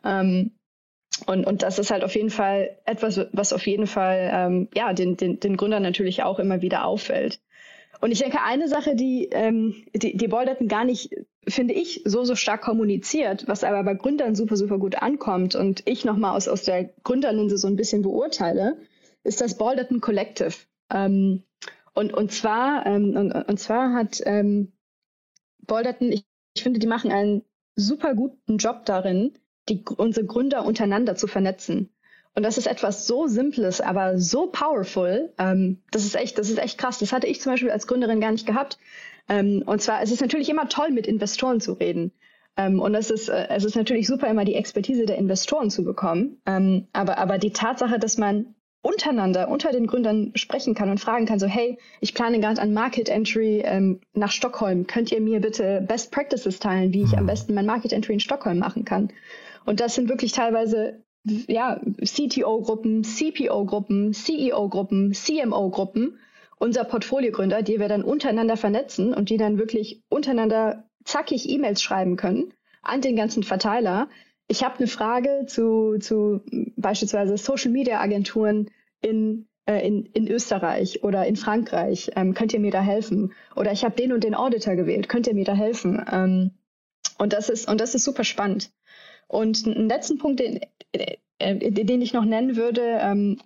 Ähm, und, und das ist halt auf jeden Fall etwas, was auf jeden Fall ähm, ja, den, den, den Gründern natürlich auch immer wieder auffällt. Und ich denke, eine Sache, die, ähm, die, die Bolderton gar nicht, finde ich, so, so stark kommuniziert, was aber bei Gründern super, super gut ankommt und ich nochmal aus, aus der Gründerlinse so ein bisschen beurteile, ist das Bolderton Collective. Ähm, und, und zwar, ähm, und, und zwar hat ähm, Bolderton, ich, ich finde, die machen einen super guten Job darin, die, unsere Gründer untereinander zu vernetzen. Und das ist etwas so Simples, aber so powerful. Ähm, das ist echt, das ist echt krass. Das hatte ich zum Beispiel als Gründerin gar nicht gehabt. Ähm, und zwar, es ist natürlich immer toll, mit Investoren zu reden. Ähm, und es ist, äh, es ist natürlich super, immer die Expertise der Investoren zu bekommen. Ähm, aber, aber die Tatsache, dass man untereinander, unter den Gründern sprechen kann und fragen kann, so, hey, ich plane gerade ein Market Entry ähm, nach Stockholm. Könnt ihr mir bitte Best Practices teilen, wie ich am mhm. besten mein Market Entry in Stockholm machen kann? Und das sind wirklich teilweise ja, CTO-Gruppen, CPO-Gruppen, CEO-Gruppen, CMO-Gruppen unser Portfoliogründer, die wir dann untereinander vernetzen und die dann wirklich untereinander zackig E-Mails schreiben können an den ganzen Verteiler. Ich habe eine Frage zu, zu beispielsweise Social-Media-Agenturen in, äh, in, in Österreich oder in Frankreich. Ähm, könnt ihr mir da helfen? Oder ich habe den und den Auditor gewählt. Könnt ihr mir da helfen? Ähm, und das ist und das ist super spannend. Und einen letzten Punkt, den, äh, den ich noch nennen würde, ähm,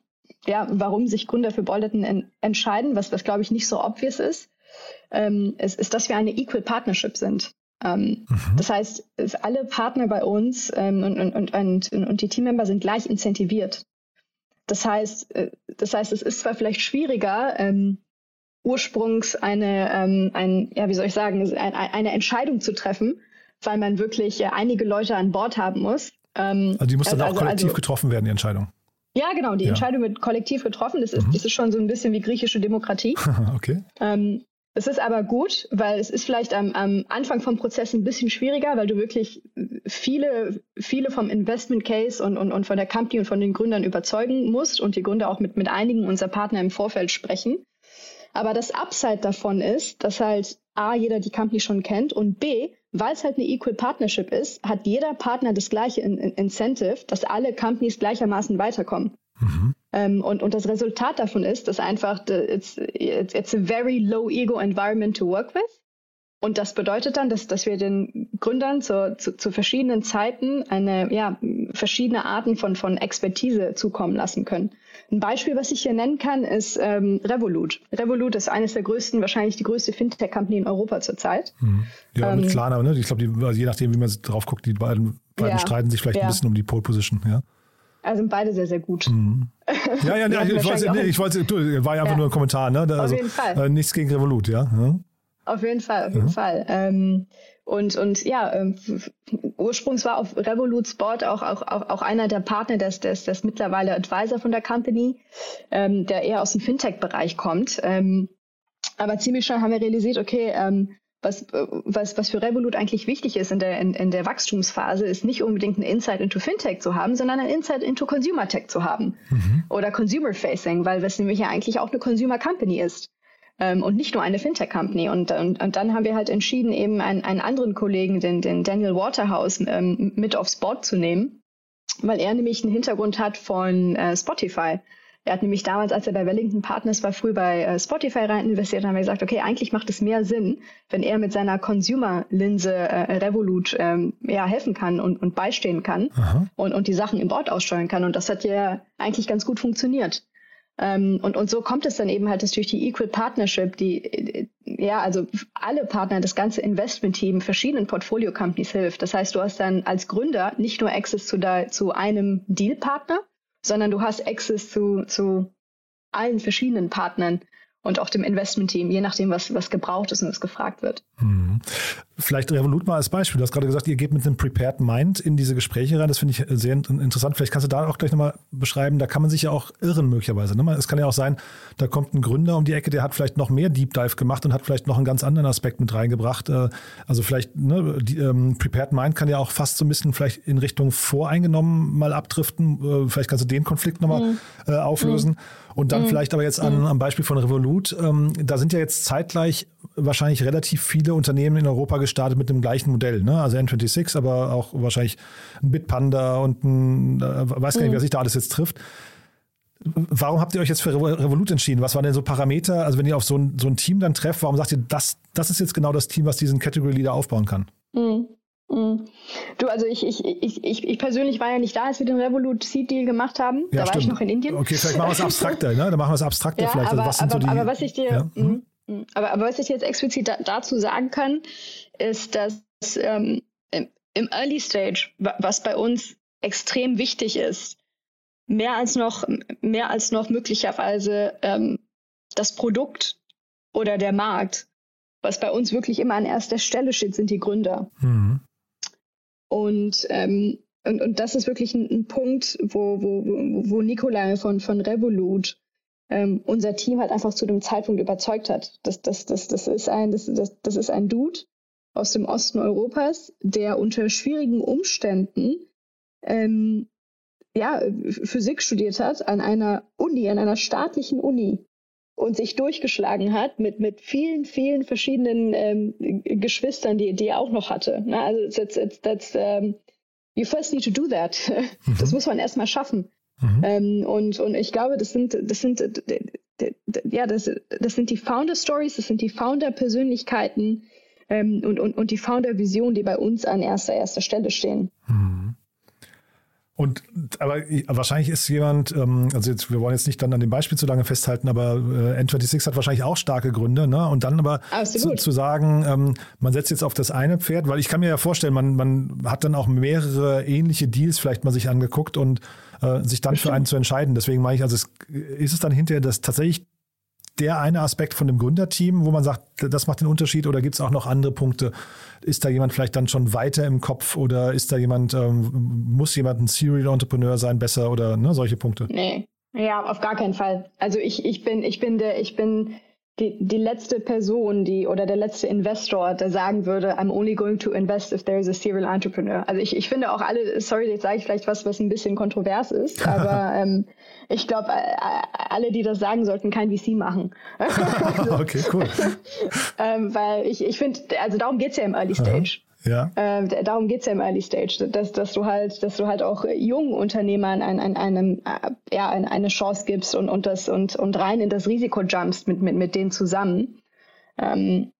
ja, warum sich Gründer für Bolderton en entscheiden, was, was glaube ich nicht so obvious ist, ähm, ist, ist, dass wir eine Equal Partnership sind. Ähm, mhm. Das heißt, alle Partner bei uns ähm, und, und, und, und, die Teammember sind gleich incentiviert. Das heißt, äh, das heißt, es ist zwar vielleicht schwieriger, ähm, ursprungs eine, ähm, ein, ja, wie soll ich sagen, eine, eine Entscheidung zu treffen, weil man wirklich äh, einige Leute an Bord haben muss. Ähm, also die muss dann also, auch kollektiv also, getroffen werden, die Entscheidung. Ja, genau, die ja. Entscheidung wird kollektiv getroffen. Das ist, mhm. das ist schon so ein bisschen wie griechische Demokratie. okay. Ähm, es ist aber gut, weil es ist vielleicht am, am Anfang vom Prozess ein bisschen schwieriger, weil du wirklich viele, viele vom Investment Case und, und, und von der Company und von den Gründern überzeugen musst und die Gründer auch mit, mit einigen unserer Partner im Vorfeld sprechen. Aber das Upside davon ist, dass halt A, jeder die Company schon kennt und B, weil es halt eine Equal Partnership ist, hat jeder Partner das gleiche in in Incentive, dass alle Companies gleichermaßen weiterkommen. Mhm. Ähm, und, und das Resultat davon ist, dass einfach it's, it's, it's a very low ego environment to work with. Und das bedeutet dann, dass, dass wir den Gründern zu, zu, zu verschiedenen Zeiten eine, ja, verschiedene Arten von, von Expertise zukommen lassen können. Ein Beispiel, was ich hier nennen kann, ist ähm, Revolut. Revolut ist eines der größten, wahrscheinlich die größte Fintech-Company in Europa zurzeit. Mhm. Ja, ähm, mit Klarna, ne? Ich glaube, also je nachdem, wie man drauf guckt, die beiden, beiden ja, streiten sich vielleicht ja. ein bisschen um die Pole Position, ja. Also sind beide sehr, sehr gut. Mhm. Ja, ja, ja ich, wollte, nee, ich wollte, du, war ja einfach nur ein Kommentar, ne? Also, Auf jeden Fall. Äh, nichts gegen Revolut, ja. Auf jeden Fall, auf jeden mhm. Fall. Ähm, und, und ja, ähm, ursprünglich war auf Revolut Sport auch, auch, auch, auch einer der Partner, des, des, des mittlerweile Advisor von der Company, ähm, der eher aus dem Fintech-Bereich kommt. Ähm, aber ziemlich schnell haben wir realisiert, okay, ähm, was, was, was für Revolut eigentlich wichtig ist in der, in, in der Wachstumsphase, ist nicht unbedingt ein Insight into Fintech zu haben, sondern ein Insight into Consumer Tech zu haben mhm. oder Consumer Facing, weil das nämlich ja eigentlich auch eine Consumer Company ist ähm, und nicht nur eine Fintech-Company. Und, und, und dann haben wir halt entschieden, eben einen, einen anderen Kollegen, den, den Daniel Waterhouse, ähm, mit aufs Board zu nehmen, weil er nämlich einen Hintergrund hat von äh, Spotify. Er hat nämlich damals, als er bei Wellington Partners war, früh bei äh, Spotify rein investiert, haben wir gesagt, okay, eigentlich macht es mehr Sinn, wenn er mit seiner Consumer-Linse äh, Revolut ähm, ja, helfen kann und, und beistehen kann und, und die Sachen im Board aussteuern kann. Und das hat ja eigentlich ganz gut funktioniert. Ähm, und, und so kommt es dann eben halt, dass durch die Equal Partnership, die, ja, also alle Partner, das ganze Investment-Team verschiedenen Portfolio-Companies hilft. Das heißt, du hast dann als Gründer nicht nur Access zu, da, zu einem Deal-Partner, sondern du hast Access zu, zu allen verschiedenen Partnern und auch dem Investment-Team, je nachdem, was, was gebraucht ist und was gefragt wird. Mhm. Vielleicht Revolut mal als Beispiel. Du hast gerade gesagt, ihr geht mit einem Prepared Mind in diese Gespräche rein. Das finde ich sehr interessant. Vielleicht kannst du da auch gleich nochmal beschreiben. Da kann man sich ja auch irren möglicherweise. Ne? Es kann ja auch sein, da kommt ein Gründer um die Ecke, der hat vielleicht noch mehr Deep Dive gemacht und hat vielleicht noch einen ganz anderen Aspekt mit reingebracht. Äh, also vielleicht, ne, die, ähm, Prepared Mind kann ja auch fast so ein bisschen vielleicht in Richtung voreingenommen mal abdriften. Äh, vielleicht kannst du den Konflikt nochmal mhm. äh, auflösen. Mhm. Und dann mhm. vielleicht aber jetzt an, mhm. am Beispiel von Revolut. Ähm, da sind ja jetzt zeitgleich wahrscheinlich relativ viele Unternehmen in Europa gestartet mit dem gleichen Modell. Ne? Also N26, aber auch wahrscheinlich ein Bitpanda und ein, äh, weiß gar nicht, mhm. wer sich da alles jetzt trifft. Warum habt ihr euch jetzt für Revolut entschieden? Was waren denn so Parameter? Also wenn ihr auf so ein, so ein Team dann trefft, warum sagt ihr, das, das ist jetzt genau das Team, was diesen Category Leader aufbauen kann? Mhm. Mhm. Du, also ich, ich, ich, ich, ich persönlich war ja nicht da, als wir den Revolut Seed Deal gemacht haben. Ja, da stimmt. war ich noch in Indien. Okay, vielleicht machen wir es abstrakter, ne? Dann machen wir es abstrakter ja, vielleicht. Also aber, was aber, so die, aber was ich dir, ja? mhm. mhm. aber, aber was ich jetzt explizit da, dazu sagen kann, ist, dass ähm, im Early Stage, was bei uns extrem wichtig ist, mehr als noch, mehr als noch möglicherweise ähm, das Produkt oder der Markt, was bei uns wirklich immer an erster Stelle steht, sind die Gründer. Mhm. Und, ähm, und, und das ist wirklich ein, ein Punkt, wo, wo, wo Nikolai von, von Revolut ähm, unser Team halt einfach zu dem Zeitpunkt überzeugt hat. Das, das, das, das, ist ein, das, das, das ist ein Dude aus dem Osten Europas, der unter schwierigen Umständen ähm, ja, Physik studiert hat an einer Uni, an einer staatlichen Uni und sich durchgeschlagen hat mit, mit vielen, vielen verschiedenen ähm, Geschwistern, die, die er auch noch hatte. Na, also that's, that's, that's, um, you first need to do that. Mhm. Das muss man erstmal schaffen. Mhm. Ähm, und, und ich glaube, das sind, das sind, ja, das, das sind die Founder Stories, das sind die Founder Persönlichkeiten ähm, und, und, und die Founder Vision, die bei uns an erster, erster Stelle stehen. Mhm. Und aber wahrscheinlich ist jemand, ähm, also jetzt, wir wollen jetzt nicht dann an dem Beispiel zu lange festhalten, aber äh, N26 hat wahrscheinlich auch starke Gründe, ne? Und dann aber zu, zu, sagen, ähm, man setzt jetzt auf das eine Pferd, weil ich kann mir ja vorstellen, man, man hat dann auch mehrere ähnliche Deals vielleicht mal sich angeguckt und äh, sich dann für einen zu entscheiden. Deswegen meine ich, also es, ist es dann hinterher das tatsächlich der eine Aspekt von dem Gründerteam, wo man sagt, das macht den Unterschied oder gibt es auch noch andere Punkte? Ist da jemand vielleicht dann schon weiter im Kopf oder ist da jemand, ähm, muss jemand ein Serial Entrepreneur sein besser oder ne, solche Punkte? Nee, ja, auf gar keinen Fall. Also ich, ich bin, ich bin der, ich bin die, die letzte Person, die oder der letzte Investor, der sagen würde, I'm only going to invest if there is a serial entrepreneur. Also ich, ich finde auch alle, sorry, jetzt sage ich vielleicht was, was ein bisschen kontrovers ist, aber ähm, ich glaube, alle, die das sagen, sollten kein VC machen. okay, cool. ähm, weil ich, ich finde, also darum geht's ja im Early Stage. Ja. Ähm, darum geht's ja im Early Stage, dass, dass du halt, dass du halt auch jungen Unternehmern ein, ein, einem, äh, ja, eine Chance gibst und, und das und, und rein in das Risiko jumpst mit, mit, mit denen zusammen. Ähm,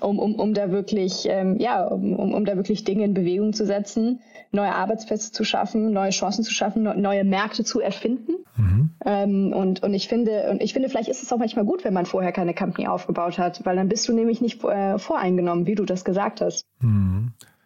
um, um, um da wirklich, ähm, ja, um, um da wirklich Dinge in Bewegung zu setzen, neue Arbeitsplätze zu schaffen, neue Chancen zu schaffen, neue Märkte zu erfinden. Mhm. Ähm, und, und ich finde, und ich finde, vielleicht ist es auch manchmal gut, wenn man vorher keine Company aufgebaut hat, weil dann bist du nämlich nicht äh, voreingenommen, wie du das gesagt hast. Mhm.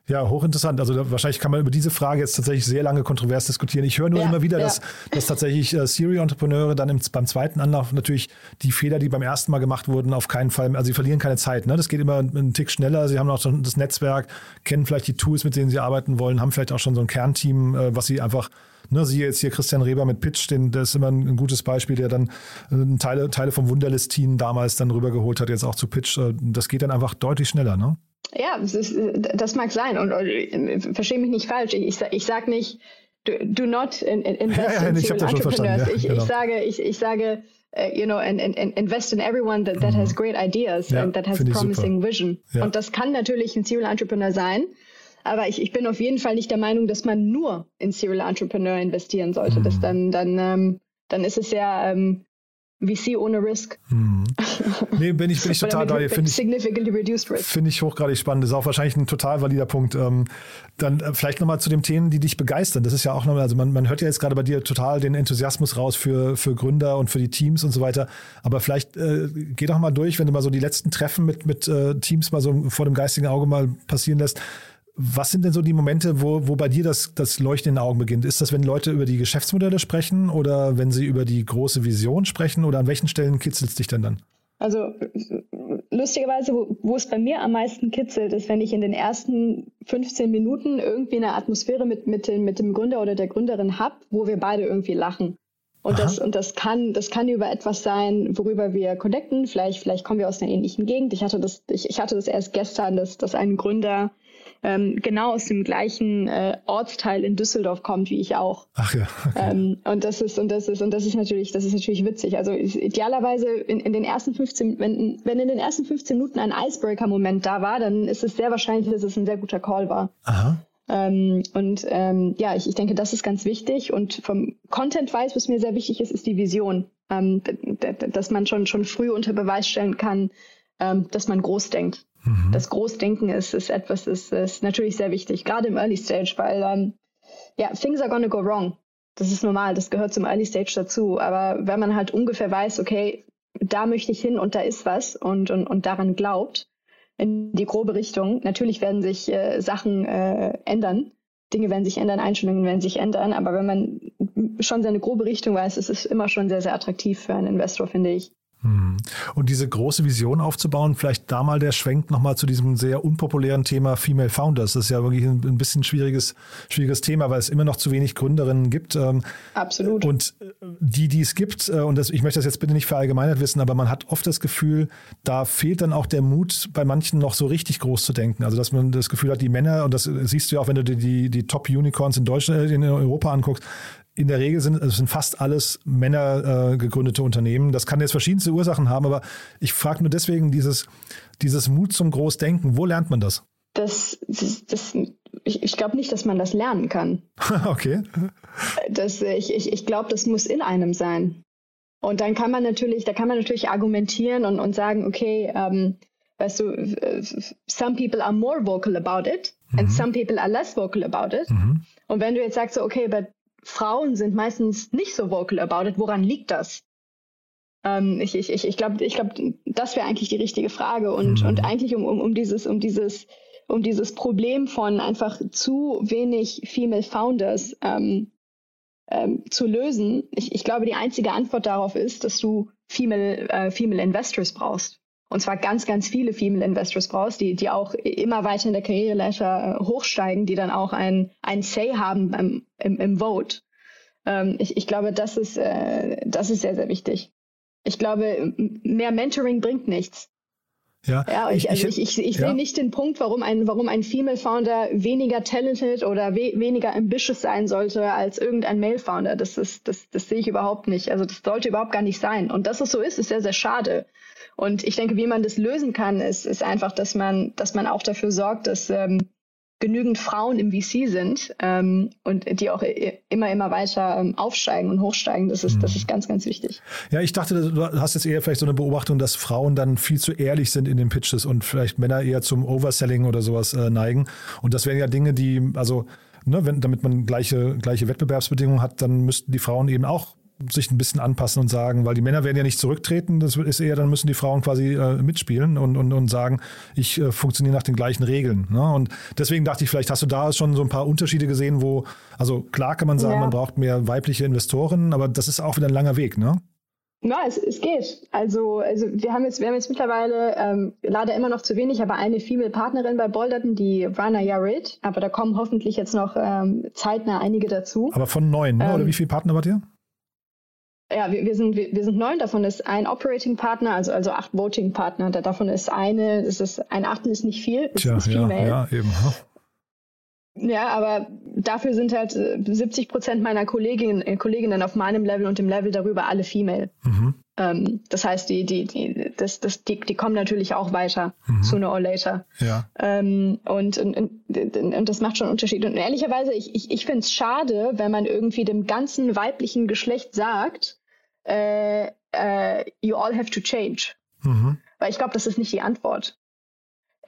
Ja, hochinteressant. Also wahrscheinlich kann man über diese Frage jetzt tatsächlich sehr lange kontrovers diskutieren. Ich höre nur ja, immer wieder, ja. dass, dass tatsächlich äh, Serial-Entrepreneure dann im, beim zweiten Anlauf natürlich die Fehler, die beim ersten Mal gemacht wurden, auf keinen Fall, also sie verlieren keine Zeit. Ne? Das geht immer einen Tick schneller. Sie haben auch schon das Netzwerk, kennen vielleicht die Tools, mit denen sie arbeiten wollen, haben vielleicht auch schon so ein Kernteam, äh, was sie einfach Ne, Sie jetzt hier Christian Reber mit Pitch, den, das ist immer ein, ein gutes Beispiel, der dann äh, Teile, Teile vom Wunderlist-Team damals dann rübergeholt hat, jetzt auch zu Pitch. Äh, das geht dann einfach deutlich schneller, ne? Ja, das, ist, das mag sein und, und äh, verstehe mich nicht falsch. Ich, ich, ich sage nicht, do, do not invest ja, ja, in ich entrepreneurs. Ja, ich, genau. ich sage, ich, ich sage, uh, you know, and, and, invest in everyone that, that mhm. has great ideas and that has promising vision. Und das kann natürlich ein Serial Entrepreneur sein. Aber ich, ich bin auf jeden Fall nicht der Meinung, dass man nur in Serial Entrepreneur investieren sollte. Mhm. Das dann, dann, ähm, dann ist es ja, ähm, VC ohne Risk. Hm. Nee, bin ich, bin ich total bei dir. Finde ich, significantly reduced risk. Finde ich hochgradig spannend. Das ist auch wahrscheinlich ein total valider Punkt. Ähm, dann äh, vielleicht nochmal zu den Themen, die dich begeistern. Das ist ja auch nochmal, also man, man hört ja jetzt gerade bei dir total den Enthusiasmus raus für, für Gründer und für die Teams und so weiter. Aber vielleicht äh, geh doch mal durch, wenn du mal so die letzten Treffen mit, mit äh, Teams mal so vor dem geistigen Auge mal passieren lässt. Was sind denn so die Momente, wo, wo bei dir das, das Leuchten in den Augen beginnt? Ist das, wenn Leute über die Geschäftsmodelle sprechen oder wenn sie über die große Vision sprechen oder an welchen Stellen kitzelt es dich denn dann? Also lustigerweise, wo, wo, es bei mir am meisten kitzelt, ist, wenn ich in den ersten 15 Minuten irgendwie eine Atmosphäre mit, mit, dem, mit dem Gründer oder der Gründerin habe, wo wir beide irgendwie lachen. Und das, und das kann, das kann über etwas sein, worüber wir connecten. Vielleicht, vielleicht kommen wir aus einer ähnlichen Gegend. Ich hatte das, ich, ich hatte das erst gestern, dass, dass ein Gründer ähm, genau aus dem gleichen äh, Ortsteil in Düsseldorf kommt wie ich auch. Ach ja. Okay. Ähm, und das ist und das ist und das ist natürlich das ist natürlich witzig. Also idealerweise in, in den ersten 15 wenn wenn in den ersten 15 Minuten ein Icebreaker Moment da war, dann ist es sehr wahrscheinlich, dass es ein sehr guter Call war. Aha. Ähm, und ähm, ja, ich, ich denke, das ist ganz wichtig. Und vom Content-Wise, was mir sehr wichtig ist, ist die Vision. Ähm, dass man schon, schon früh unter Beweis stellen kann, ähm, dass man groß denkt. Mhm. Das Großdenken ist, ist etwas, ist, ist natürlich sehr wichtig, gerade im Early Stage, weil ähm, ja, things are gonna go wrong. Das ist normal, das gehört zum Early Stage dazu. Aber wenn man halt ungefähr weiß, okay, da möchte ich hin und da ist was und, und, und daran glaubt, in die grobe Richtung, natürlich werden sich äh, Sachen äh, ändern. Dinge werden sich ändern, Einstellungen werden sich ändern, aber wenn man schon seine grobe Richtung weiß, ist es immer schon sehr, sehr attraktiv für einen Investor, finde ich. Hm. Und diese große Vision aufzubauen, vielleicht da mal der Schwenk nochmal zu diesem sehr unpopulären Thema Female Founders. Das ist ja wirklich ein, bisschen schwieriges, schwieriges Thema, weil es immer noch zu wenig Gründerinnen gibt. Ähm, Absolut. Und äh, die, die es gibt, äh, und das, ich möchte das jetzt bitte nicht verallgemeinert wissen, aber man hat oft das Gefühl, da fehlt dann auch der Mut, bei manchen noch so richtig groß zu denken. Also, dass man das Gefühl hat, die Männer, und das siehst du ja auch, wenn du dir die, die Top-Unicorns in Deutschland, in Europa anguckst, in der Regel sind es sind fast alles Männer äh, gegründete Unternehmen. Das kann jetzt verschiedenste Ursachen haben, aber ich frage nur deswegen dieses, dieses Mut zum Großdenken. Wo lernt man das? Das, das, das ich, ich glaube nicht, dass man das lernen kann. okay. Das, ich ich, ich glaube, das muss in einem sein. Und dann kann man natürlich, da kann man natürlich argumentieren und, und sagen, okay, ähm, weißt du, some people are more vocal about it mhm. and some people are less vocal about it. Mhm. Und wenn du jetzt sagst, so, okay, but Frauen sind meistens nicht so vocal about it. Woran liegt das? Ähm, ich ich, ich, ich glaube, ich glaub, das wäre eigentlich die richtige Frage. Und, mhm. und eigentlich um, um, um dieses, um dieses, um dieses Problem von einfach zu wenig Female Founders ähm, ähm, zu lösen. Ich, ich glaube, die einzige Antwort darauf ist, dass du Female, äh, Female Investors brauchst und zwar ganz, ganz viele Female Investors brauchst, die, die auch immer weiter in der Karriereleiter äh, hochsteigen, die dann auch ein, ein Say haben beim, im, im Vote. Ähm, ich, ich glaube, das ist, äh, das ist sehr, sehr wichtig. Ich glaube, mehr Mentoring bringt nichts. Ja, ja ich, also ich, ich, ich ja. sehe nicht den Punkt, warum ein, warum ein Female Founder weniger talented oder we, weniger ambitious sein sollte als irgendein Male Founder. Das ist, das, das sehe ich überhaupt nicht. Also das sollte überhaupt gar nicht sein. Und dass es so ist, ist sehr, sehr schade. Und ich denke, wie man das lösen kann, ist, ist einfach, dass man, dass man auch dafür sorgt, dass ähm, genügend Frauen im VC sind ähm, und die auch immer, immer weiter ähm, aufsteigen und hochsteigen. Das ist, das mhm. ist ganz, ganz wichtig. Ja, ich dachte, du hast jetzt eher vielleicht so eine Beobachtung, dass Frauen dann viel zu ehrlich sind in den Pitches und vielleicht Männer eher zum Overselling oder sowas äh, neigen. Und das wären ja Dinge, die, also, ne, wenn, damit man gleiche, gleiche Wettbewerbsbedingungen hat, dann müssten die Frauen eben auch sich ein bisschen anpassen und sagen, weil die Männer werden ja nicht zurücktreten, das ist eher, dann müssen die Frauen quasi äh, mitspielen und, und, und sagen, ich äh, funktioniere nach den gleichen Regeln. Ne? Und deswegen dachte ich, vielleicht hast du da schon so ein paar Unterschiede gesehen, wo, also klar kann man sagen, ja. man braucht mehr weibliche Investoren, aber das ist auch wieder ein langer Weg, ne? Ja, es, es geht. Also, also wir haben jetzt, wir haben jetzt mittlerweile ähm, leider immer noch zu wenig, aber eine Female Partnerin bei Bolderton, die Rana Yarid. Aber da kommen hoffentlich jetzt noch ähm, zeitnah einige dazu. Aber von neun, ne? ähm, oder wie viele Partner wart ihr? Ja, wir, wir, sind, wir, wir sind neun, davon ist ein Operating Partner, also, also acht Voting Partner. Davon ist eine, es ist, ein Achtel ist nicht viel, es Tja, ist ja, female. Ja, eben. Ja, aber dafür sind halt 70 äh, Prozent meiner Kolleginnen, äh, Kolleginnen auf meinem Level und dem Level darüber alle female. Mhm. Ähm, das heißt, die, die, die, das, das, die, die kommen natürlich auch weiter, mhm. sooner or later. Ja. Ähm, und, und, und, und das macht schon einen Unterschied. Und ehrlicherweise, ich, ich, ich finde es schade, wenn man irgendwie dem ganzen weiblichen Geschlecht sagt, äh, uh, you all have to change. Mhm. Weil ich glaube, das ist nicht die Antwort.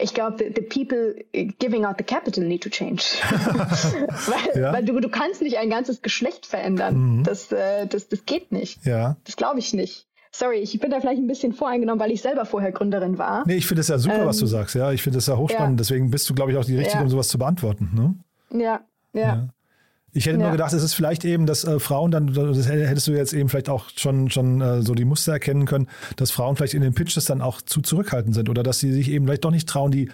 Ich glaube, the, the, people giving out the capital need to change. weil, ja. weil du, du kannst nicht ein ganzes Geschlecht verändern. Mhm. Das, äh, das, das geht nicht. Ja. Das glaube ich nicht. Sorry, ich bin da vielleicht ein bisschen voreingenommen, weil ich selber vorher Gründerin war. Nee, ich finde es ja super, ähm, was du ähm, sagst. Ja, ich finde es ja hochspannend. Ja. Deswegen bist du, glaube ich, auch die Richtige, ja. um sowas zu beantworten. Ne? Ja, ja. ja. Ich hätte nur gedacht, es ist vielleicht eben, dass äh, Frauen dann, das hättest du jetzt eben vielleicht auch schon, schon äh, so die Muster erkennen können, dass Frauen vielleicht in den Pitches dann auch zu zurückhaltend sind oder dass sie sich eben vielleicht doch nicht trauen, die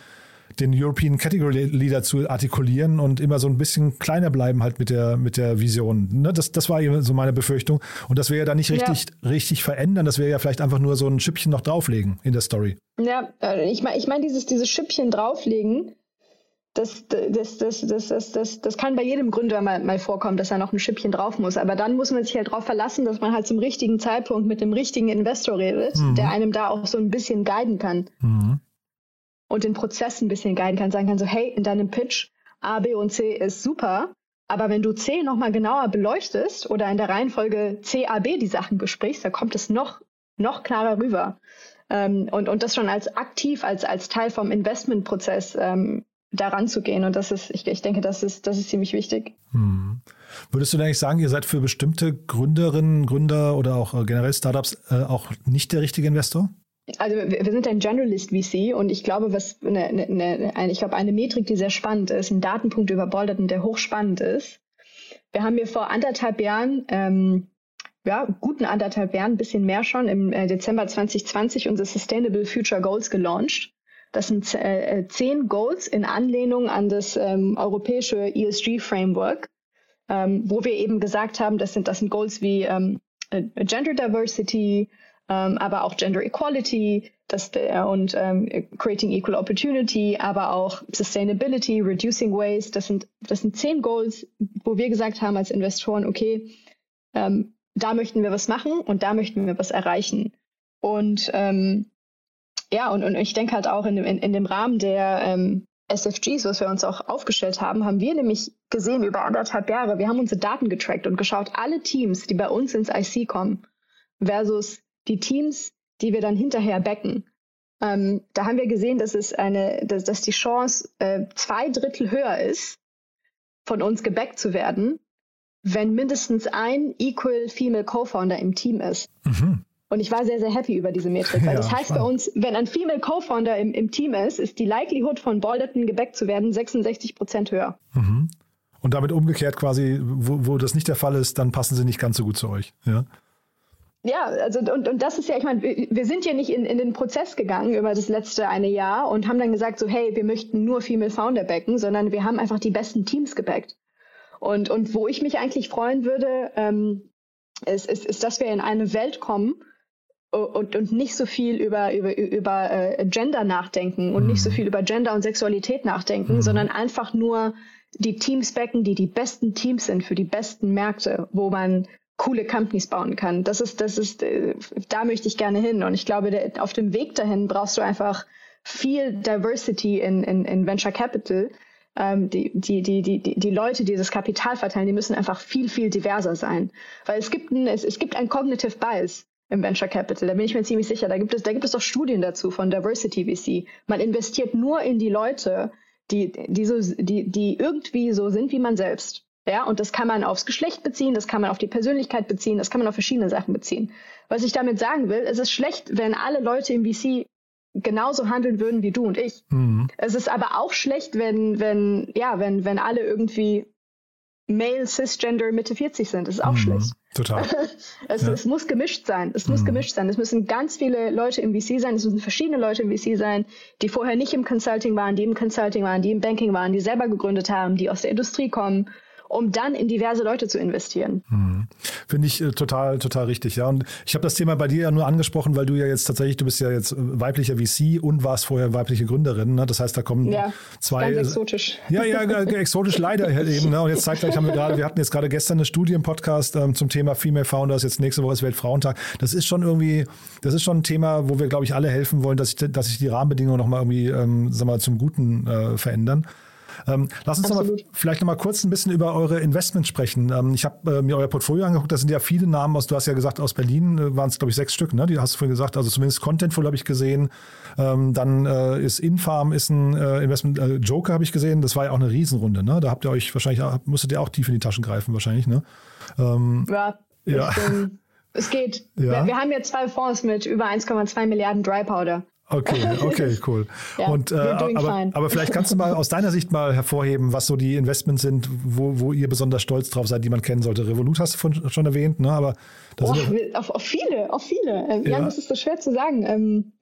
den European Category Leader zu artikulieren und immer so ein bisschen kleiner bleiben halt mit der, mit der Vision. Ne? Das, das war eben so meine Befürchtung. Und das wäre ja dann nicht richtig, ja. richtig verändern. Das wäre ja vielleicht einfach nur so ein Schüppchen noch drauflegen in der Story. Ja, äh, ich meine, ich mein, dieses, dieses Schüppchen drauflegen, das, das, das, das, das, das, das kann bei jedem Gründer mal, mal vorkommen, dass er noch ein Schippchen drauf muss. Aber dann muss man sich halt darauf verlassen, dass man halt zum richtigen Zeitpunkt mit dem richtigen Investor redet, mhm. der einem da auch so ein bisschen guiden kann. Mhm. Und den Prozess ein bisschen guiden kann, sagen kann so, hey, in deinem Pitch A, B und C ist super, aber wenn du C nochmal genauer beleuchtest oder in der Reihenfolge C, A, B die Sachen besprichst, da kommt es noch, noch klarer rüber. Ähm, und, und das schon als aktiv, als, als Teil vom Investmentprozess ähm, daran zu gehen. Und das ist, ich, ich denke, das ist, das ist ziemlich wichtig. Hm. Würdest du denn eigentlich sagen, ihr seid für bestimmte Gründerinnen, Gründer oder auch äh, generell Startups äh, auch nicht der richtige Investor? Also wir sind ein Generalist VC und ich glaube, was eine, eine, eine, ich glaube, eine Metrik, die sehr spannend ist, ein Datenpunkt über Bolderton, der hochspannend ist. Wir haben hier vor anderthalb Jahren, ähm, ja, guten anderthalb Jahren, ein bisschen mehr schon, im äh, Dezember 2020 unsere Sustainable Future Goals gelauncht. Das sind äh, äh, zehn Goals in Anlehnung an das ähm, europäische ESG-Framework, ähm, wo wir eben gesagt haben, das sind, das sind Goals wie ähm, äh, Gender Diversity, ähm, aber auch Gender Equality das, äh, und ähm, Creating Equal Opportunity, aber auch Sustainability, Reducing Waste. Das sind, das sind zehn Goals, wo wir gesagt haben als Investoren, okay, ähm, da möchten wir was machen und da möchten wir was erreichen. Und ähm, ja, und, und ich denke halt auch in, in, in dem Rahmen der ähm, SFGs, was wir uns auch aufgestellt haben, haben wir nämlich gesehen über anderthalb Jahre, wir haben unsere Daten getrackt und geschaut, alle Teams, die bei uns ins IC kommen, versus die Teams, die wir dann hinterher backen. Ähm, da haben wir gesehen, dass es eine, dass, dass die Chance äh, zwei Drittel höher ist, von uns gebackt zu werden, wenn mindestens ein Equal Female Co-Founder im Team ist. Mhm. Und ich war sehr, sehr happy über diese Metrik. Weil ja, das heißt spannend. bei uns, wenn ein Female Co-Founder im, im Team ist, ist die Likelihood von Balderton gebackt zu werden 66 Prozent höher. Mhm. Und damit umgekehrt quasi, wo, wo das nicht der Fall ist, dann passen sie nicht ganz so gut zu euch. Ja. Ja, also und, und das ist ja, ich meine, wir sind ja nicht in, in den Prozess gegangen über das letzte eine Jahr und haben dann gesagt, so hey, wir möchten nur Female Founder backen, sondern wir haben einfach die besten Teams gebackt. Und, und wo ich mich eigentlich freuen würde, ähm, ist, ist, ist, dass wir in eine Welt kommen, und, und nicht so viel über, über, über äh, Gender nachdenken und nicht so mhm. viel über Gender und Sexualität nachdenken, mhm. sondern einfach nur die Teams backen, die die besten Teams sind für die besten Märkte, wo man coole Companies bauen kann. Das ist, das ist, äh, da möchte ich gerne hin. Und ich glaube, auf dem Weg dahin brauchst du einfach viel Diversity in, in, in Venture Capital. Ähm, die, die, die, die, die Leute, die das Kapital verteilen, die müssen einfach viel, viel diverser sein. Weil es gibt ein, es, es gibt ein Cognitive Bias im Venture Capital. Da bin ich mir ziemlich sicher. Da gibt es, da gibt es auch Studien dazu von Diversity VC. Man investiert nur in die Leute, die, die, so, die, die irgendwie so sind wie man selbst. Ja, und das kann man aufs Geschlecht beziehen, das kann man auf die Persönlichkeit beziehen, das kann man auf verschiedene Sachen beziehen. Was ich damit sagen will, es ist schlecht, wenn alle Leute im VC genauso handeln würden wie du und ich. Mhm. Es ist aber auch schlecht, wenn, wenn, ja, wenn, wenn alle irgendwie Male, Cisgender, Mitte 40 sind. Das ist auch mhm. schlecht. Total. es, ja. es, muss gemischt sein. Es muss mhm. gemischt sein. Es müssen ganz viele Leute im VC sein. Es müssen verschiedene Leute im VC sein, die vorher nicht im Consulting waren, die im Consulting waren, die im Banking waren, die selber gegründet haben, die aus der Industrie kommen um dann in diverse Leute zu investieren. Hm. Finde ich äh, total, total richtig, ja. Und ich habe das Thema bei dir ja nur angesprochen, weil du ja jetzt tatsächlich, du bist ja jetzt äh, weiblicher VC und warst vorher weibliche Gründerin. Ne? Das heißt, da kommen ja, zwei. Ganz exotisch. Ja, ja, exotisch leider halt eben. Ne? Und jetzt zeigt gleich haben wir gerade, wir hatten jetzt gerade gestern eine Studie im Podcast ähm, zum Thema Female Founders. Jetzt nächste Woche ist Weltfrauentag. Das ist schon irgendwie, das ist schon ein Thema, wo wir, glaube ich, alle helfen wollen, dass sich, dass sich die Rahmenbedingungen nochmal irgendwie, ähm, sag mal, zum Guten äh, verändern. Ähm, lass uns noch mal, vielleicht noch mal kurz ein bisschen über eure Investments sprechen. Ähm, ich habe äh, mir euer Portfolio angeguckt, da sind ja viele Namen aus, du hast ja gesagt, aus Berlin äh, waren es, glaube ich, sechs Stück, ne? Die hast du vorhin gesagt, also zumindest Contentful habe ich gesehen. Ähm, dann äh, ist Infarm ist ein äh, Investment, äh, Joker habe ich gesehen, das war ja auch eine Riesenrunde, ne? Da habt ihr euch wahrscheinlich, musstet ihr auch tief in die Taschen greifen wahrscheinlich, ne? Ähm, ja, ja. Bin, es geht. Ja. Wir, wir, haben jetzt zwei Fonds mit über 1,2 Milliarden Dry Powder. Okay, okay, cool. ja, und, äh, aber, aber, vielleicht kannst du mal aus deiner Sicht mal hervorheben, was so die Investments sind, wo, wo ihr besonders stolz drauf seid, die man kennen sollte. Revolut hast du schon erwähnt, ne? Aber oh, auf, auf, viele, auf viele. Ähm, ja. Jan, das ist so schwer zu sagen. Ähm,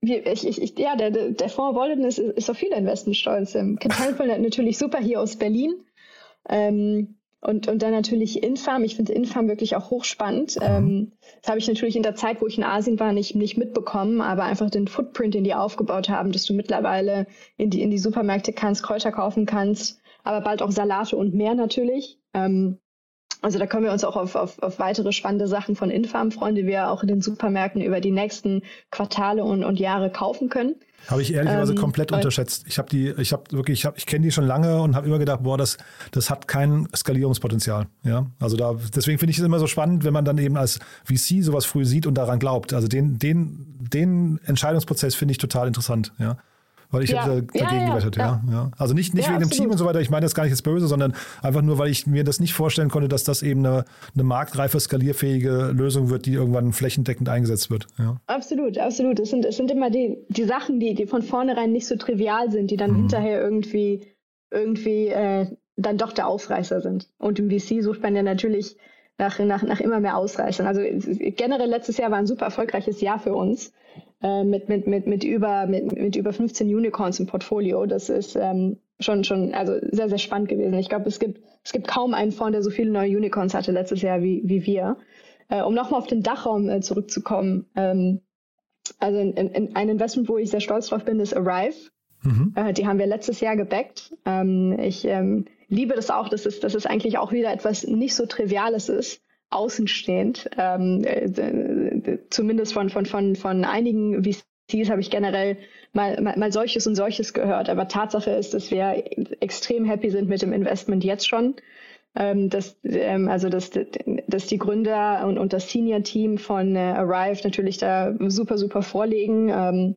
wir, ich, ich, ja, der, der Fonds Walden ist, ist auf viele Investments stolz. Ähm, natürlich super hier aus Berlin. Ähm, und, und dann natürlich Infam. Ich finde Infam wirklich auch hochspannend. Ähm, das habe ich natürlich in der Zeit, wo ich in Asien war, nicht, nicht mitbekommen, aber einfach den Footprint, den die aufgebaut haben, dass du mittlerweile in die, in die Supermärkte kannst, Kräuter kaufen kannst, aber bald auch Salate und mehr natürlich. Ähm, also da können wir uns auch auf, auf, auf weitere spannende Sachen von Infam freuen, die wir auch in den Supermärkten über die nächsten Quartale und, und Jahre kaufen können. Habe ich ehrlicherweise ähm, komplett unterschätzt. Ich habe die, ich habe wirklich, ich, hab, ich kenne die schon lange und habe immer gedacht, boah, das, das hat kein Skalierungspotenzial. Ja, also da, deswegen finde ich es immer so spannend, wenn man dann eben als VC sowas früh sieht und daran glaubt. Also den, den, den Entscheidungsprozess finde ich total interessant. Ja weil ich ja. habe dagegen ja, gewettet. Ja. Ja, Also nicht, nicht wegen absolut. dem Team und so weiter, ich meine das gar nicht jetzt böse, sondern einfach nur, weil ich mir das nicht vorstellen konnte, dass das eben eine, eine marktreife, skalierfähige Lösung wird, die irgendwann flächendeckend eingesetzt wird. Absolut, absolut. Es sind, es sind immer die, die Sachen, die, die von vornherein nicht so trivial sind, die dann mhm. hinterher irgendwie, irgendwie äh, dann doch der Ausreißer sind. Und im VC sucht man ja natürlich nach, nach, nach immer mehr Ausreißern. Also generell letztes Jahr war ein super erfolgreiches Jahr für uns. Äh, mit, mit, mit, mit, über, mit, mit über 15 Unicorns im Portfolio. Das ist ähm, schon, schon also sehr, sehr spannend gewesen. Ich glaube, es gibt, es gibt kaum einen Fonds, der so viele neue Unicorns hatte letztes Jahr wie, wie wir. Äh, um nochmal auf den Dachraum äh, zurückzukommen. Ähm, also in, in, ein Investment, wo ich sehr stolz drauf bin, ist Arrive. Mhm. Äh, die haben wir letztes Jahr gebackt. Ähm, ich ähm, liebe das auch, dass es, dass es eigentlich auch wieder etwas nicht so Triviales ist außenstehend. Zumindest von, von, von, von einigen VCs habe ich generell mal, mal, mal solches und solches gehört. Aber Tatsache ist, dass wir extrem happy sind mit dem Investment jetzt schon. Ähm, dass, ähm, also dass, dass die Gründer und, und das Senior-Team von äh, Arrive natürlich da super, super vorlegen. Ähm,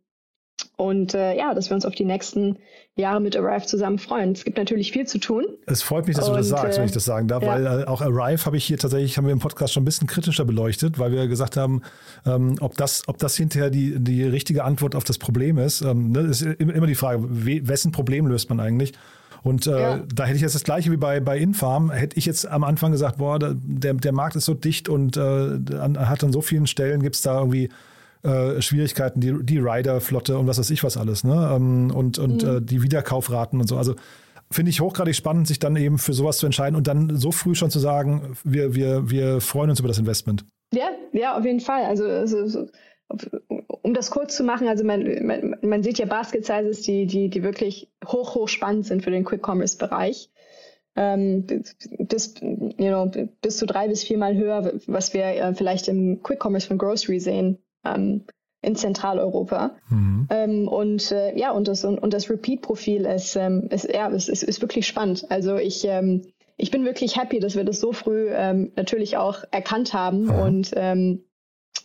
und äh, ja, dass wir uns auf die nächsten Jahre mit Arrive zusammen freuen. Es gibt natürlich viel zu tun. Es freut mich, dass und, du das sagst, äh, wenn ich das sagen darf, ja. weil äh, auch Arrive habe ich hier tatsächlich, haben wir im Podcast schon ein bisschen kritischer beleuchtet, weil wir gesagt haben, ähm, ob, das, ob das hinterher die, die richtige Antwort auf das Problem ist. Ähm, ne, ist immer die Frage, wessen Problem löst man eigentlich? Und äh, ja. da hätte ich jetzt das gleiche wie bei, bei Infarm, hätte ich jetzt am Anfang gesagt, boah, der, der Markt ist so dicht und äh, hat an so vielen Stellen, gibt es da irgendwie äh, Schwierigkeiten, die, die Rider-Flotte und was weiß ich was alles, ne? Ähm, und und mhm. äh, die Wiederkaufraten und so. Also finde ich hochgradig spannend, sich dann eben für sowas zu entscheiden und dann so früh schon zu sagen, wir, wir, wir freuen uns über das Investment. Ja, ja, auf jeden Fall. Also, also so, um das kurz zu machen, also man, man, man sieht ja Basket Sizes, die, die, die wirklich hoch, hoch spannend sind für den Quick Commerce Bereich. Ähm, bis, you know, bis zu drei bis viermal höher, was wir äh, vielleicht im Quick Commerce von Grocery sehen ähm, in Zentraleuropa. Mhm. Ähm, und äh, ja, und das, und, und das Repeat-Profil ist, ähm, ist, ja, ist, ist, ist wirklich spannend. Also ich, ähm, ich bin wirklich happy, dass wir das so früh ähm, natürlich auch erkannt haben mhm. und, ähm,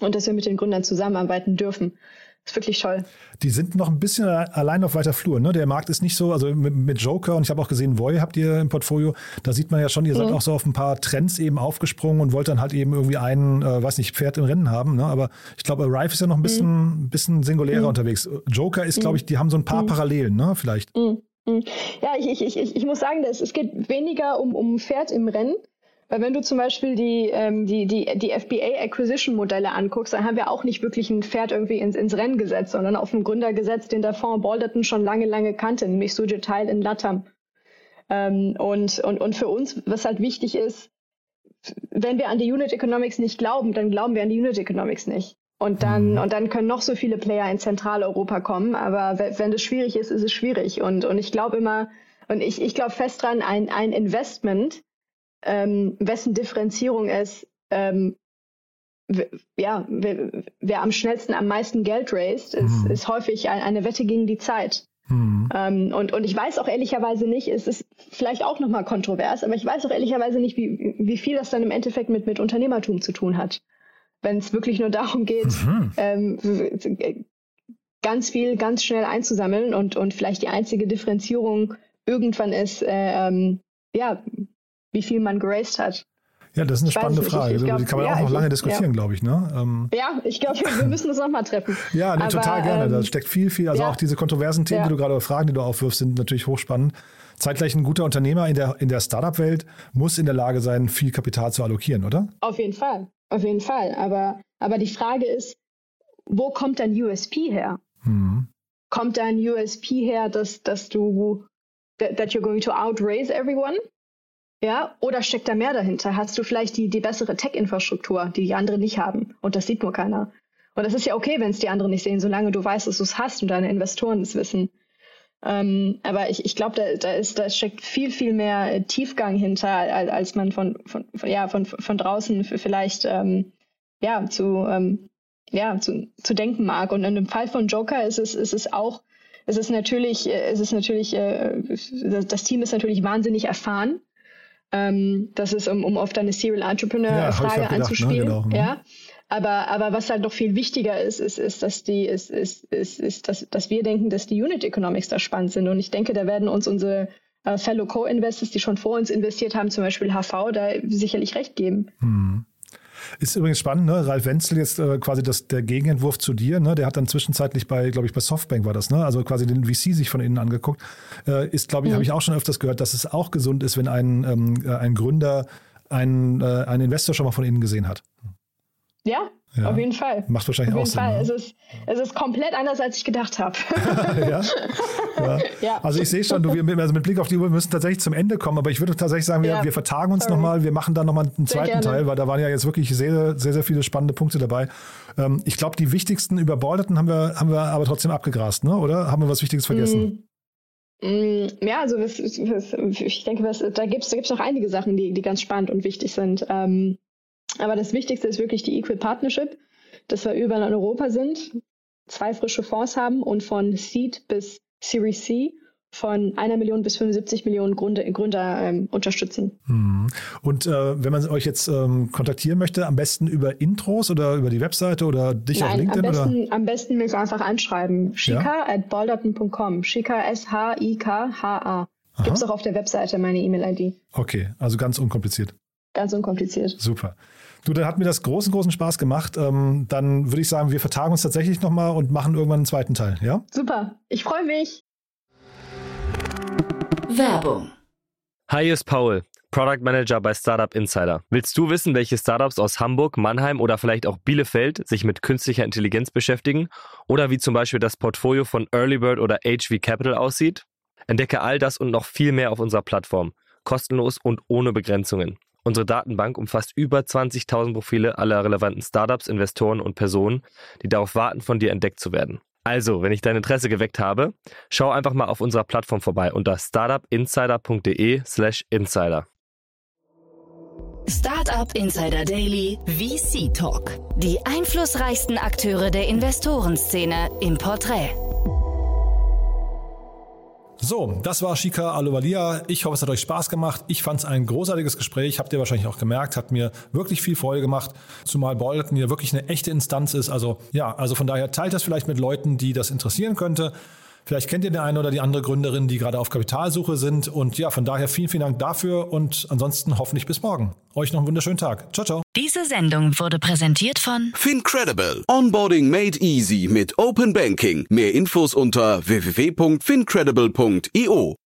und dass wir mit den Gründern zusammenarbeiten dürfen ist wirklich toll. Die sind noch ein bisschen allein auf weiter Flur. Ne? Der Markt ist nicht so, also mit, mit Joker und ich habe auch gesehen, Voy habt ihr im Portfolio. Da sieht man ja schon, ihr seid mhm. auch so auf ein paar Trends eben aufgesprungen und wollt dann halt eben irgendwie einen, äh, weiß nicht, Pferd im Rennen haben. Ne? Aber ich glaube, Arrive ist ja noch ein bisschen, mhm. bisschen singulärer mhm. unterwegs. Joker ist, glaube ich, die haben so ein paar mhm. Parallelen, ne? Vielleicht. Mhm. Mhm. Ja, ich, ich, ich, ich muss sagen, dass es geht weniger um, um Pferd im Rennen, weil wenn du zum Beispiel die, ähm, die, die, die FBA-Acquisition-Modelle anguckst, dann haben wir auch nicht wirklich ein Pferd irgendwie ins, ins Rennen gesetzt, sondern auf einen Gründer gesetzt, den der Fonds Balderton schon lange, lange kannte, nämlich Sujetal in Latam. Ähm, und, und, und für uns, was halt wichtig ist, wenn wir an die Unit Economics nicht glauben, dann glauben wir an die Unit Economics nicht. Und dann, mhm. und dann können noch so viele Player in Zentraleuropa kommen, aber wenn das schwierig ist, ist es schwierig. Und, und ich glaube immer, und ich, ich glaube fest dran, ein, ein Investment, ähm, wessen Differenzierung es ähm, ja, wer, wer, am schnellsten am meisten Geld raised, ist, mhm. ist häufig eine Wette gegen die Zeit. Mhm. Ähm, und, und ich weiß auch ehrlicherweise nicht, es ist vielleicht auch nochmal kontrovers, aber ich weiß auch ehrlicherweise nicht, wie, wie viel das dann im Endeffekt mit, mit Unternehmertum zu tun hat. Wenn es wirklich nur darum geht, mhm. ähm, ganz viel ganz schnell einzusammeln und, und vielleicht die einzige Differenzierung irgendwann ist, äh, ähm, ja, wie viel man geraced hat. Ja, das ist eine spannende Frage. Ich, ich glaub, die kann man ja, auch noch lange diskutieren, ja. glaube ich. Ne? Ähm, ja, ich glaube, wir müssen uns nochmal treffen. ja, nee, Aber, total gerne. Ähm, da steckt viel, viel. Also ja. auch diese kontroversen Themen, die du gerade Fragen, die du aufwirfst, sind natürlich hochspannend. Zeitgleich ein guter Unternehmer in der, in der Startup-Welt muss in der Lage sein, viel Kapital zu allokieren, oder? Auf jeden Fall. Auf jeden Fall. Aber, aber die Frage ist, wo kommt dein USP her? Mhm. Kommt dein USP her, dass, dass du that you're going to outraise everyone? Ja, oder steckt da mehr dahinter? Hast du vielleicht die, die bessere Tech-Infrastruktur, die die anderen nicht haben? Und das sieht nur keiner. Und das ist ja okay, wenn es die anderen nicht sehen, solange du weißt, dass du es hast und deine Investoren es wissen. Ähm, aber ich, ich glaube, da, da, da steckt viel, viel mehr Tiefgang hinter, als, als man von, von, von, ja, von, von draußen vielleicht ähm, ja, zu, ähm, ja, zu, zu denken mag. Und in dem Fall von Joker ist es, ist es auch, ist es natürlich, äh, ist es natürlich, äh, das Team ist natürlich wahnsinnig erfahren ähm, das ist, um, um auf deine Serial Entrepreneur-Frage ja, ne? anzuspielen. Ne? Genau. Mhm. Ja. Aber, aber was halt noch viel wichtiger ist, ist, ist, dass die, ist, ist, ist, ist dass, dass wir denken, dass die Unit Economics da spannend sind. Und ich denke, da werden uns unsere äh, Fellow Co-Investors, die schon vor uns investiert haben, zum Beispiel HV, da sicherlich recht geben. Mhm. Ist übrigens spannend, ne? Ralf Wenzel jetzt äh, quasi das, der Gegenentwurf zu dir, ne? Der hat dann zwischenzeitlich bei, glaube ich, bei Softbank war das, ne? Also quasi den VC sich von innen angeguckt. Äh, ist, glaube ich, mhm. habe ich auch schon öfters gehört, dass es auch gesund ist, wenn ein, ähm, äh, ein Gründer einen, äh, einen Investor schon mal von innen gesehen hat. Ja, ja. Auf jeden Fall. Macht wahrscheinlich Auf auch Sinn. Fall. Ne? Es, ist, es ist komplett anders, als ich gedacht habe. ja? Ja. ja? Also ich sehe schon, du, wir, also mit Blick auf die Uhr, wir müssen tatsächlich zum Ende kommen, aber ich würde tatsächlich sagen, wir, wir vertagen uns nochmal, wir machen dann nochmal einen sehr zweiten gerne. Teil, weil da waren ja jetzt wirklich sehr, sehr, sehr viele spannende Punkte dabei. Ähm, ich glaube, die wichtigsten über Borderton haben wir, haben wir aber trotzdem abgegrast, ne? oder? Haben wir was Wichtiges vergessen? Mm ja, also ich denke, da gibt es da gibt's noch einige Sachen, die, die ganz spannend und wichtig sind. Ähm, aber das Wichtigste ist wirklich die Equal Partnership, dass wir überall in Europa sind, zwei frische Fonds haben und von Seed bis Series C von einer Million bis 75 Millionen Gründer, Gründer ähm, unterstützen. Hm. Und äh, wenn man euch jetzt ähm, kontaktieren möchte, am besten über Intros oder über die Webseite oder dich Nein, auf LinkedIn? Am besten, oder? am besten mich einfach anschreiben. Shika ja? at balderton.com. Shika S-H-I-K-H-A. Gibt es auch auf der Webseite meine E-Mail-ID. Okay, also ganz unkompliziert. Ganz unkompliziert. Super. Du, dann hat mir das großen, großen Spaß gemacht. Ähm, dann würde ich sagen, wir vertagen uns tatsächlich nochmal und machen irgendwann einen zweiten Teil, ja? Super. Ich freue mich. Werbung. Hi, hier ist Paul, Product Manager bei Startup Insider. Willst du wissen, welche Startups aus Hamburg, Mannheim oder vielleicht auch Bielefeld sich mit künstlicher Intelligenz beschäftigen? Oder wie zum Beispiel das Portfolio von Earlybird oder HV Capital aussieht? Entdecke all das und noch viel mehr auf unserer Plattform. Kostenlos und ohne Begrenzungen. Unsere Datenbank umfasst über 20.000 Profile aller relevanten Startups, Investoren und Personen, die darauf warten, von dir entdeckt zu werden. Also, wenn ich dein Interesse geweckt habe, schau einfach mal auf unserer Plattform vorbei unter startupinsider.de/slash insider. Startup Insider Daily VC Talk. Die einflussreichsten Akteure der Investorenszene im Porträt. So, das war Shika Aluvalia. Ich hoffe, es hat euch Spaß gemacht. Ich fand es ein großartiges Gespräch. Habt ihr wahrscheinlich auch gemerkt. Hat mir wirklich viel Freude gemacht. Zumal Bolton hier wirklich eine echte Instanz ist. Also, ja, also von daher teilt das vielleicht mit Leuten, die das interessieren könnte. Vielleicht kennt ihr den eine oder die andere Gründerin, die gerade auf Kapitalsuche sind. Und ja, von daher vielen, vielen Dank dafür und ansonsten hoffentlich bis morgen. Euch noch einen wunderschönen Tag. Ciao, ciao. Diese Sendung wurde präsentiert von Fincredible. Onboarding made easy mit Open Banking. Mehr Infos unter www.fincredible.io.